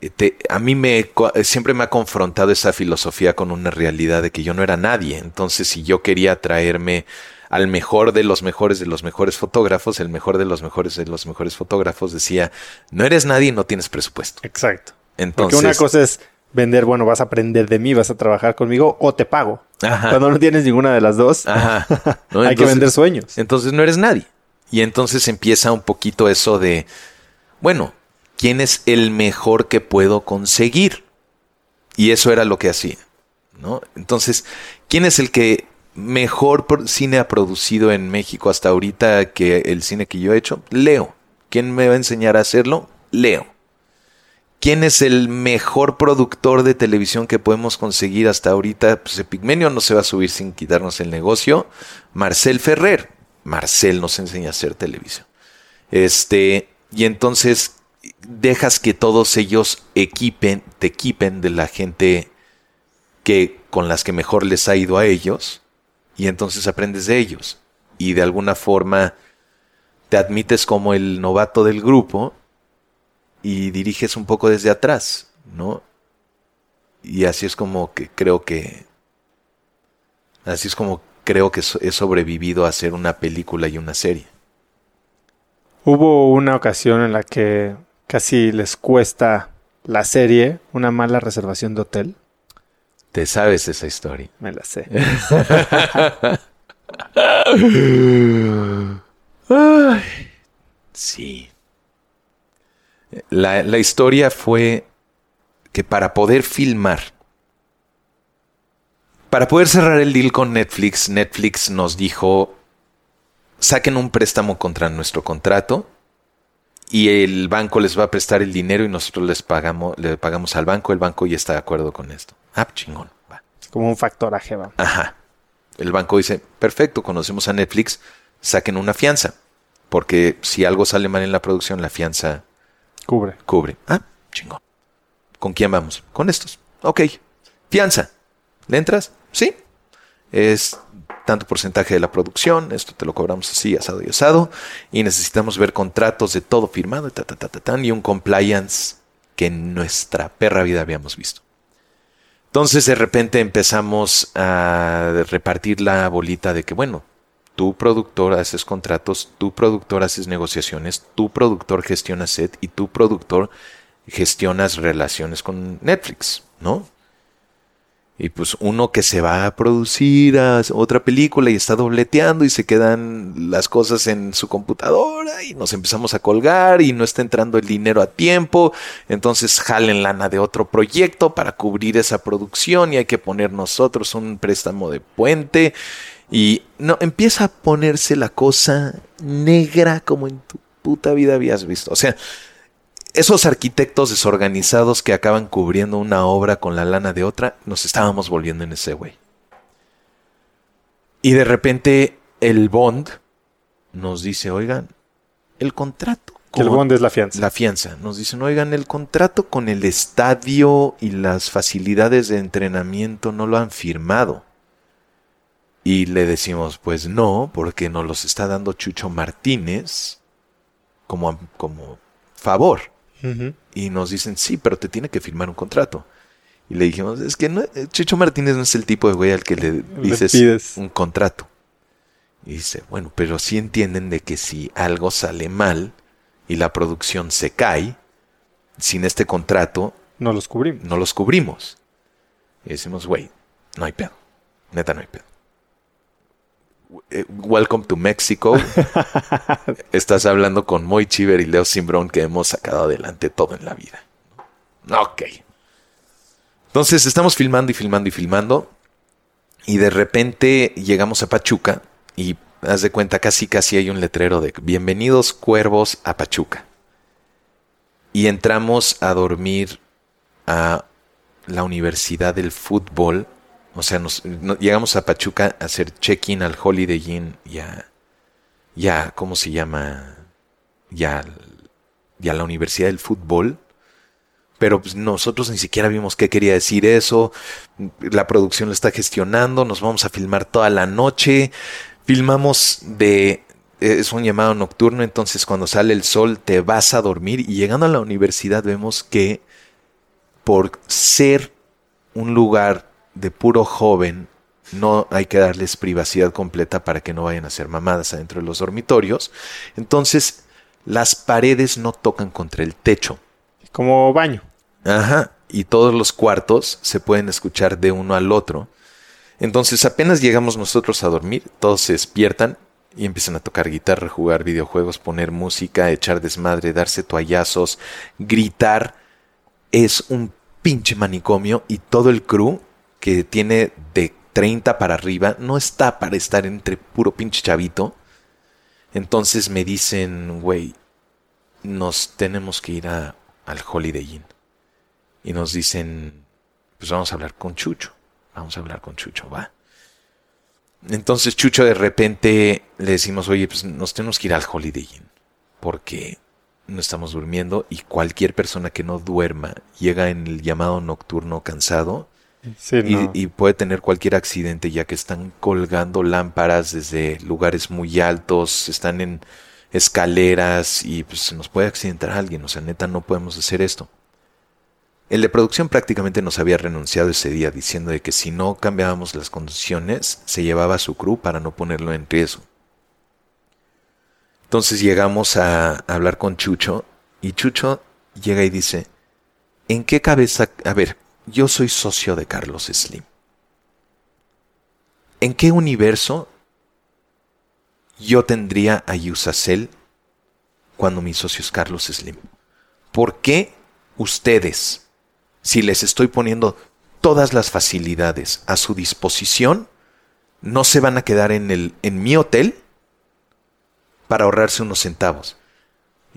eh, a mí me siempre me ha confrontado esa filosofía con una realidad de que yo no era nadie. Entonces, si yo quería traerme al mejor de los mejores de los mejores fotógrafos, el mejor de los mejores de los mejores fotógrafos decía, no eres nadie y no tienes presupuesto. Exacto. Entonces, Porque una cosa es vender, bueno, vas a aprender de mí, vas a trabajar conmigo o te pago. Cuando no tienes ninguna de las dos, hay que vender sueños. Entonces no eres nadie. Y entonces empieza un poquito eso de, bueno, ¿quién es el mejor que puedo conseguir? Y eso era lo que hacía, ¿no? Entonces, ¿quién es el que mejor cine ha producido en México hasta ahorita que el cine que yo he hecho? Leo. ¿Quién me va a enseñar a hacerlo? Leo. ¿Quién es el mejor productor de televisión que podemos conseguir hasta ahorita? Pues Epigmenio no se va a subir sin quitarnos el negocio. Marcel Ferrer. Marcel nos enseña a hacer televisión. Este, y entonces dejas que todos ellos equipen, te equipen de la gente que con las que mejor les ha ido a ellos y entonces aprendes de ellos y de alguna forma te admites como el novato del grupo y diriges un poco desde atrás, ¿no? Y así es como que creo que así es como creo que he sobrevivido a hacer una película y una serie. Hubo una ocasión en la que casi les cuesta la serie una mala reservación de hotel. ¿Te sabes esa historia? Me la sé. sí. La, la historia fue que para poder filmar, para poder cerrar el deal con Netflix, Netflix nos dijo, saquen un préstamo contra nuestro contrato y el banco les va a prestar el dinero y nosotros les pagamos, le pagamos al banco, el banco ya está de acuerdo con esto. Ah, chingón. Va. Como un factoraje, va. Ajá. El banco dice, perfecto, conocemos a Netflix, saquen una fianza. Porque si algo sale mal en la producción, la fianza cubre. Cubre. Ah, chingón. ¿Con quién vamos? Con estos. Ok. Fianza. ¿Le entras? Sí. Es tanto porcentaje de la producción, esto te lo cobramos así, asado y asado, y necesitamos ver contratos de todo firmado, y un compliance que en nuestra perra vida habíamos visto. Entonces de repente empezamos a repartir la bolita de que, bueno, tu productor haces contratos, tu productor haces negociaciones, tu productor gestiona set y tu productor gestionas relaciones con Netflix, ¿no? Y pues uno que se va a producir a otra película y está dobleteando y se quedan las cosas en su computadora y nos empezamos a colgar y no está entrando el dinero a tiempo. Entonces jalen lana de otro proyecto para cubrir esa producción y hay que poner nosotros un préstamo de puente. Y no, empieza a ponerse la cosa negra como en tu puta vida habías visto. O sea, esos arquitectos desorganizados que acaban cubriendo una obra con la lana de otra, nos estábamos volviendo en ese güey. Y de repente el Bond nos dice, oigan, el contrato. Que el Bond es la fianza. La fianza. Nos dicen, oigan, el contrato con el estadio y las facilidades de entrenamiento no lo han firmado. Y le decimos, pues no, porque nos los está dando Chucho Martínez como, como favor. Y nos dicen, sí, pero te tiene que firmar un contrato. Y le dijimos, es que no, eh, Chicho Martínez no es el tipo de güey al que le dices un contrato. Y dice, bueno, pero sí entienden de que si algo sale mal y la producción se cae, sin este contrato... No los cubrimos. No los cubrimos. Y decimos, güey, no hay pedo. Neta, no hay pedo. Eh, welcome to Mexico. Estás hablando con Moy Chiver y Leo Simbrón que hemos sacado adelante todo en la vida. Ok. Entonces estamos filmando y filmando y filmando. Y de repente llegamos a Pachuca y haz de cuenta casi casi hay un letrero de bienvenidos cuervos a Pachuca. Y entramos a dormir a la Universidad del Fútbol o sea, llegamos a Pachuca a hacer check-in al Holiday Inn ya, ya, ¿cómo se llama? Ya, ya la Universidad del Fútbol. Pero pues, nosotros ni siquiera vimos qué quería decir eso. La producción lo está gestionando. Nos vamos a filmar toda la noche. Filmamos de es un llamado nocturno, entonces cuando sale el sol te vas a dormir y llegando a la universidad vemos que por ser un lugar de puro joven, no hay que darles privacidad completa para que no vayan a hacer mamadas adentro de los dormitorios. Entonces, las paredes no tocan contra el techo. Como baño. Ajá. Y todos los cuartos se pueden escuchar de uno al otro. Entonces, apenas llegamos nosotros a dormir, todos se despiertan y empiezan a tocar guitarra, jugar videojuegos, poner música, echar desmadre, darse toallazos, gritar. Es un pinche manicomio y todo el crew que tiene de 30 para arriba no está para estar entre puro pinche chavito. Entonces me dicen, güey, nos tenemos que ir a, al Holiday Inn. Y nos dicen, pues vamos a hablar con Chucho. Vamos a hablar con Chucho, va. Entonces Chucho de repente le decimos, oye, pues nos tenemos que ir al Holiday Inn. Porque no estamos durmiendo y cualquier persona que no duerma llega en el llamado nocturno cansado y, puede tener cualquier accidente ya que están colgando lámparas desde lugares muy altos, están en escaleras y pues se nos puede accidentar a alguien, o sea, neta no podemos hacer esto. El de producción prácticamente nos había renunciado ese día diciendo de que si no cambiábamos las condiciones se llevaba a su crew para no ponerlo en riesgo. Entonces llegamos a hablar con Chucho y Chucho llega y dice, ¿en qué cabeza... A ver, yo soy socio de Carlos Slim. ¿En qué universo yo tendría a Yusacel cuando mi socio es Carlos Slim? ¿Por qué ustedes, si les estoy poniendo todas las facilidades a su disposición, no se van a quedar en, el, en mi hotel para ahorrarse unos centavos?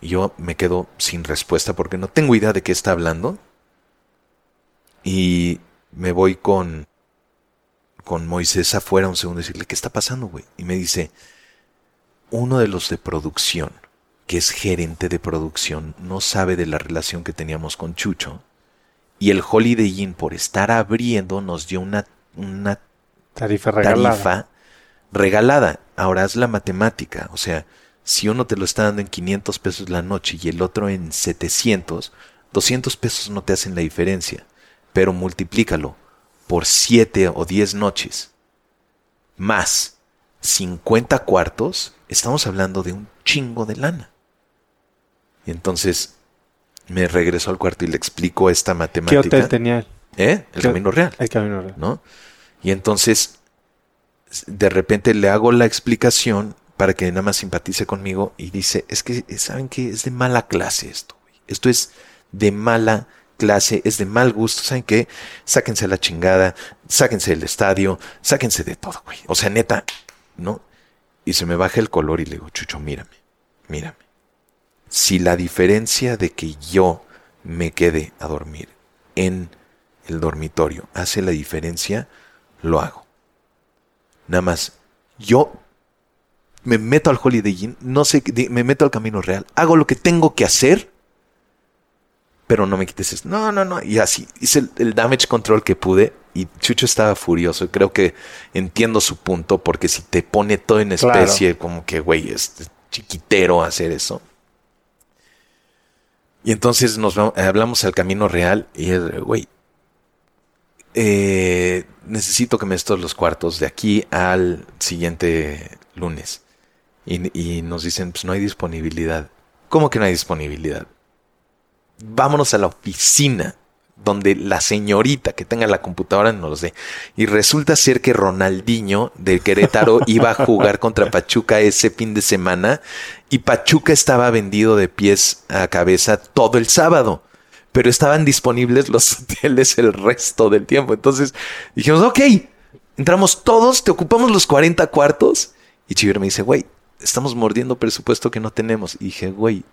Yo me quedo sin respuesta porque no tengo idea de qué está hablando. Y me voy con, con Moisés afuera un segundo y decirle, ¿qué está pasando, güey? Y me dice, uno de los de producción, que es gerente de producción, no sabe de la relación que teníamos con Chucho. Y el Holiday Inn, por estar abriendo, nos dio una, una tarifa regalada. regalada. Ahora haz la matemática. O sea, si uno te lo está dando en 500 pesos la noche y el otro en 700, 200 pesos no te hacen la diferencia pero multiplícalo por siete o diez noches más 50 cuartos, estamos hablando de un chingo de lana. Y entonces me regreso al cuarto y le explico esta matemática. ¿Qué hotel tenía él? ¿Eh? El Camino Real. El Camino Real. ¿No? Y entonces, de repente le hago la explicación para que nada más simpatice conmigo y dice, es que, ¿saben qué? Es de mala clase esto. Esto es de mala clase, es de mal gusto, ¿saben qué? Sáquense la chingada, sáquense del estadio, sáquense de todo, güey. O sea, neta, ¿no? Y se me baja el color y le digo, Chucho, mírame, mírame. Si la diferencia de que yo me quede a dormir en el dormitorio hace la diferencia, lo hago. Nada más, yo me meto al Holiday Inn, no sé, me meto al camino real, hago lo que tengo que hacer pero no me quites eso. No, no, no. Y así hice el, damage control que pude y Chucho estaba furioso. Creo que entiendo su punto porque si te pone todo en especie, como que, güey, es chiquitero hacer eso. Y entonces nos hablamos al camino real y es, güey, eh, necesito que me des todos los cuartos de aquí al siguiente lunes. Y, y nos dicen, pues no hay disponibilidad. ¿Cómo que no hay disponibilidad? Vámonos a la oficina donde la señorita que tenga la computadora no lo sé. Y resulta ser que Ronaldinho de Querétaro iba a jugar contra Pachuca ese fin de semana y Pachuca estaba vendido de pies a cabeza todo el sábado. Pero estaban disponibles los hoteles el resto del tiempo. Entonces dijimos, ok, entramos todos, te ocupamos los 40 cuartos. Y Chiver me dice, güey, estamos mordiendo presupuesto que no tenemos. Y dije, güey.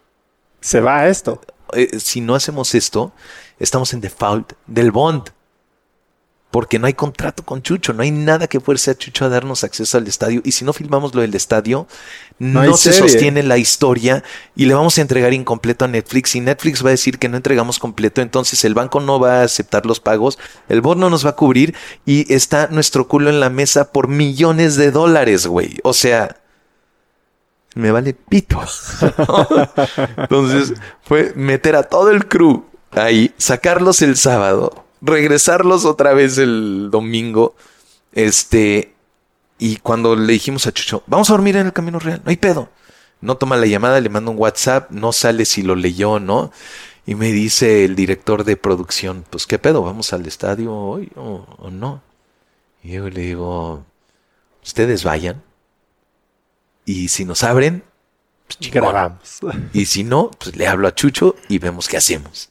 Se va a esto. Eh, si no hacemos esto, estamos en default del bond. Porque no hay contrato con Chucho, no hay nada que fuerce a Chucho a darnos acceso al estadio. Y si no filmamos lo del estadio, no, se sostiene la historia y le vamos a entregar incompleto a Netflix. Y Netflix va a decir que no entregamos completo, entonces el banco no va a aceptar los pagos, el bond no nos va a cubrir y está nuestro culo en la mesa por millones de dólares, güey. O sea, me vale pito. Entonces fue meter a todo el crew ahí, sacarlos el sábado, regresarlos otra vez el domingo. Este, y cuando le dijimos a Chucho, vamos a dormir en el camino real, no hay pedo. No toma la llamada, le mando un WhatsApp, no sale si lo leyó o no. Y me dice el director de producción, pues qué pedo, vamos al estadio hoy o, o no. Y yo le digo, ustedes vayan, y si nos abren, pues grabamos. Y si no, pues le hablo a Chucho y vemos qué hacemos.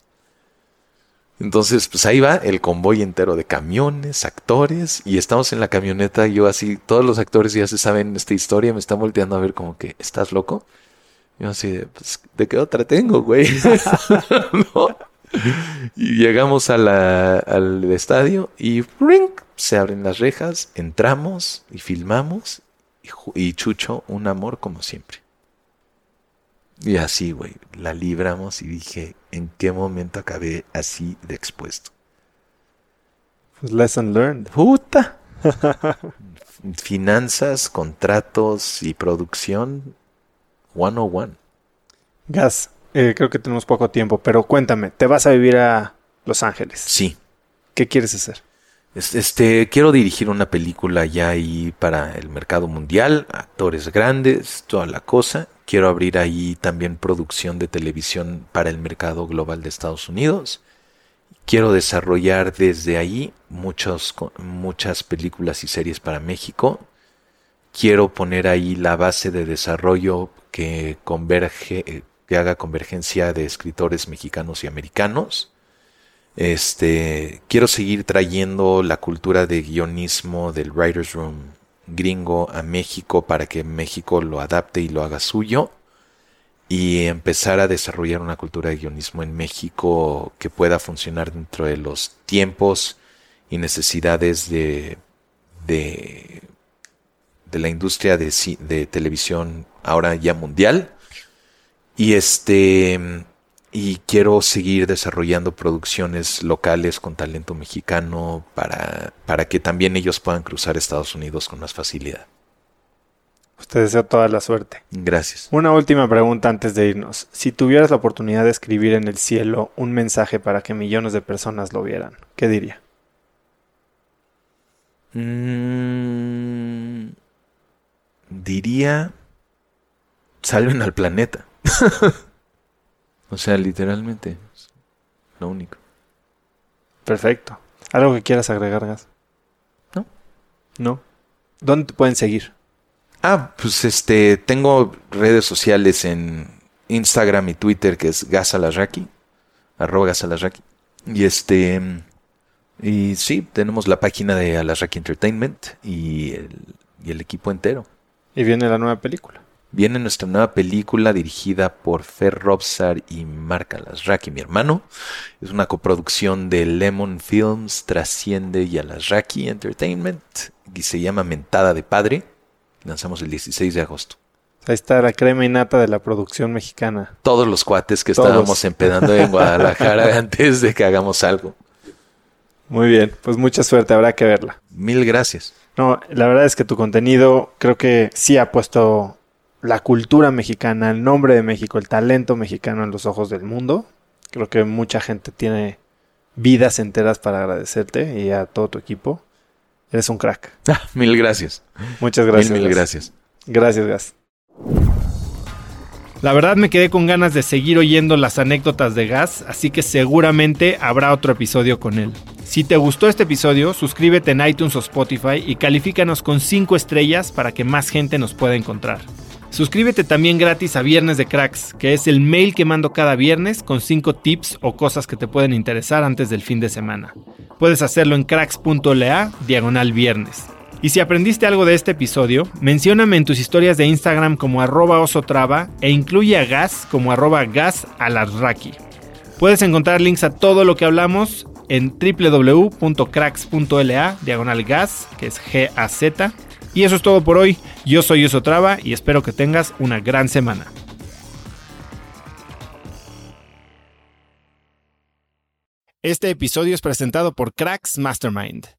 Entonces, pues ahí va el convoy entero de camiones, actores, y estamos en la camioneta, yo así, todos los actores ya se saben esta historia, me están volteando a ver como que, ¿estás loco? Yo así de, pues, ¿de qué otra tengo, güey? ¿No? Y llegamos a la- al estadio y ¡ring! se abren las rejas, entramos y filmamos y, Chucho, un amor como siempre. Y así, güey, la libramos y dije, ¿en qué momento acabé así de expuesto? Pues lesson learned. Puta. Finanzas, contratos y producción 101. Gas, eh, creo que tenemos poco tiempo, pero cuéntame, te vas a vivir a Los Ángeles. Sí. ¿Qué quieres hacer? Es- Este, quiero dirigir una película ya ahí para el mercado mundial, actores grandes, toda la cosa. Quiero abrir ahí también producción de televisión para el mercado global de Estados Unidos. Quiero desarrollar desde ahí muchas películas y series para México. Quiero poner ahí la base de desarrollo que converge, eh, que haga convergencia de escritores mexicanos y americanos. Este, quiero seguir trayendo la cultura de guionismo del Writers Room gringo a México para que México lo adapte y lo haga suyo y empezar a desarrollar una cultura de guionismo en México que pueda funcionar dentro de los tiempos y necesidades de, de, la industria de televisión ahora ya mundial. Y este, y quiero seguir desarrollando producciones locales con talento mexicano para, para que también ellos puedan cruzar Estados Unidos con más facilidad. Te deseo toda la suerte. Gracias. Una última pregunta antes de irnos. Si tuvieras la oportunidad de escribir en el cielo un mensaje para que millones de personas lo vieran, ¿qué diría? Mm, diría, salven al planeta. o sea, literalmente, es lo único. Perfecto. ¿Algo que quieras agregar, Gas? No. ¿No? ¿Dónde te pueden seguir? Ah, pues este, tengo redes sociales en Instagram y Twitter que es Gasalarraki, arroba Gasalarraki. Y este, y sí, tenemos la página de Alarraki Entertainment y el, y el equipo entero. Y viene la nueva película. Viene nuestra nueva película dirigida por Fer Robsar y Marc Alasraki, mi hermano. Es una coproducción de Lemon Films, Trasciende y Alasraki Entertainment y se llama Mentada de Padre. Lanzamos el 16 de agosto. Ahí está la crema y nata de la producción mexicana. Todos los cuates que Todos. estábamos empedando en Guadalajara antes de que hagamos algo. Muy bien, pues mucha suerte, habrá que verla. Mil gracias. No, la verdad es que tu contenido creo que sí ha puesto la cultura mexicana, el nombre de México, el talento mexicano en los ojos del mundo. Creo que mucha gente tiene vidas enteras para agradecerte y a todo tu equipo. Eres un crack. Ah, mil gracias. Muchas gracias. mil, gracias. Gracias, Gas. La verdad me quedé con ganas de seguir oyendo las anécdotas de Gas, así que seguramente habrá otro episodio con él. Si te gustó este episodio, suscríbete en iTunes o Spotify y califícanos con 5 estrellas para que más gente nos pueda encontrar. Suscríbete también gratis a Viernes de Cracks, que es el mail que mando cada viernes con 5 tips o cosas que te pueden interesar antes del fin de semana. Puedes hacerlo en cracks.la diagonal viernes. Y si aprendiste algo de este episodio, mencióname en tus historias de Instagram como arroba osotrava e incluye a Gas como arroba gasalarraki. Puedes encontrar links a todo lo que hablamos en www.cracks.la diagonal gas, que es G-A-Z. Y eso es todo por hoy. Yo soy Osotrava y espero que tengas una gran semana. Este episodio es presentado por Cracks Mastermind.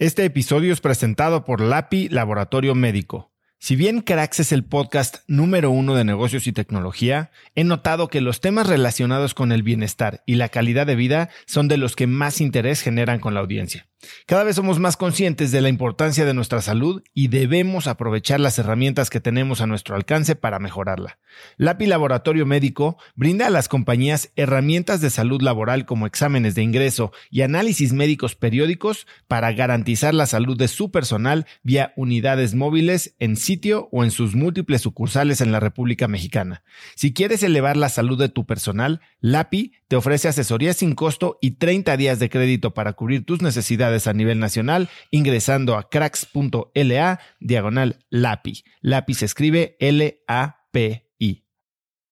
Este episodio es presentado por LAPI Laboratorio Médico. Si bien Cracks es el podcast número uno de negocios y tecnología, he notado que los temas relacionados con el bienestar y la calidad de vida son de los que más interés generan con la audiencia. Cada vez somos más conscientes de la importancia de nuestra salud y debemos aprovechar las herramientas que tenemos a nuestro alcance para mejorarla. LAPI Laboratorio Médico brinda a las compañías herramientas de salud laboral como exámenes de ingreso y análisis médicos periódicos para garantizar la salud de su personal vía unidades móviles en sitio o en sus múltiples sucursales en la República Mexicana. Si quieres elevar la salud de tu personal, LAPI te ofrece asesoría sin costo y 30 días de crédito para cubrir tus necesidades a nivel nacional ingresando a cracks.la diagonal LAPI. LAPI se escribe L-A-P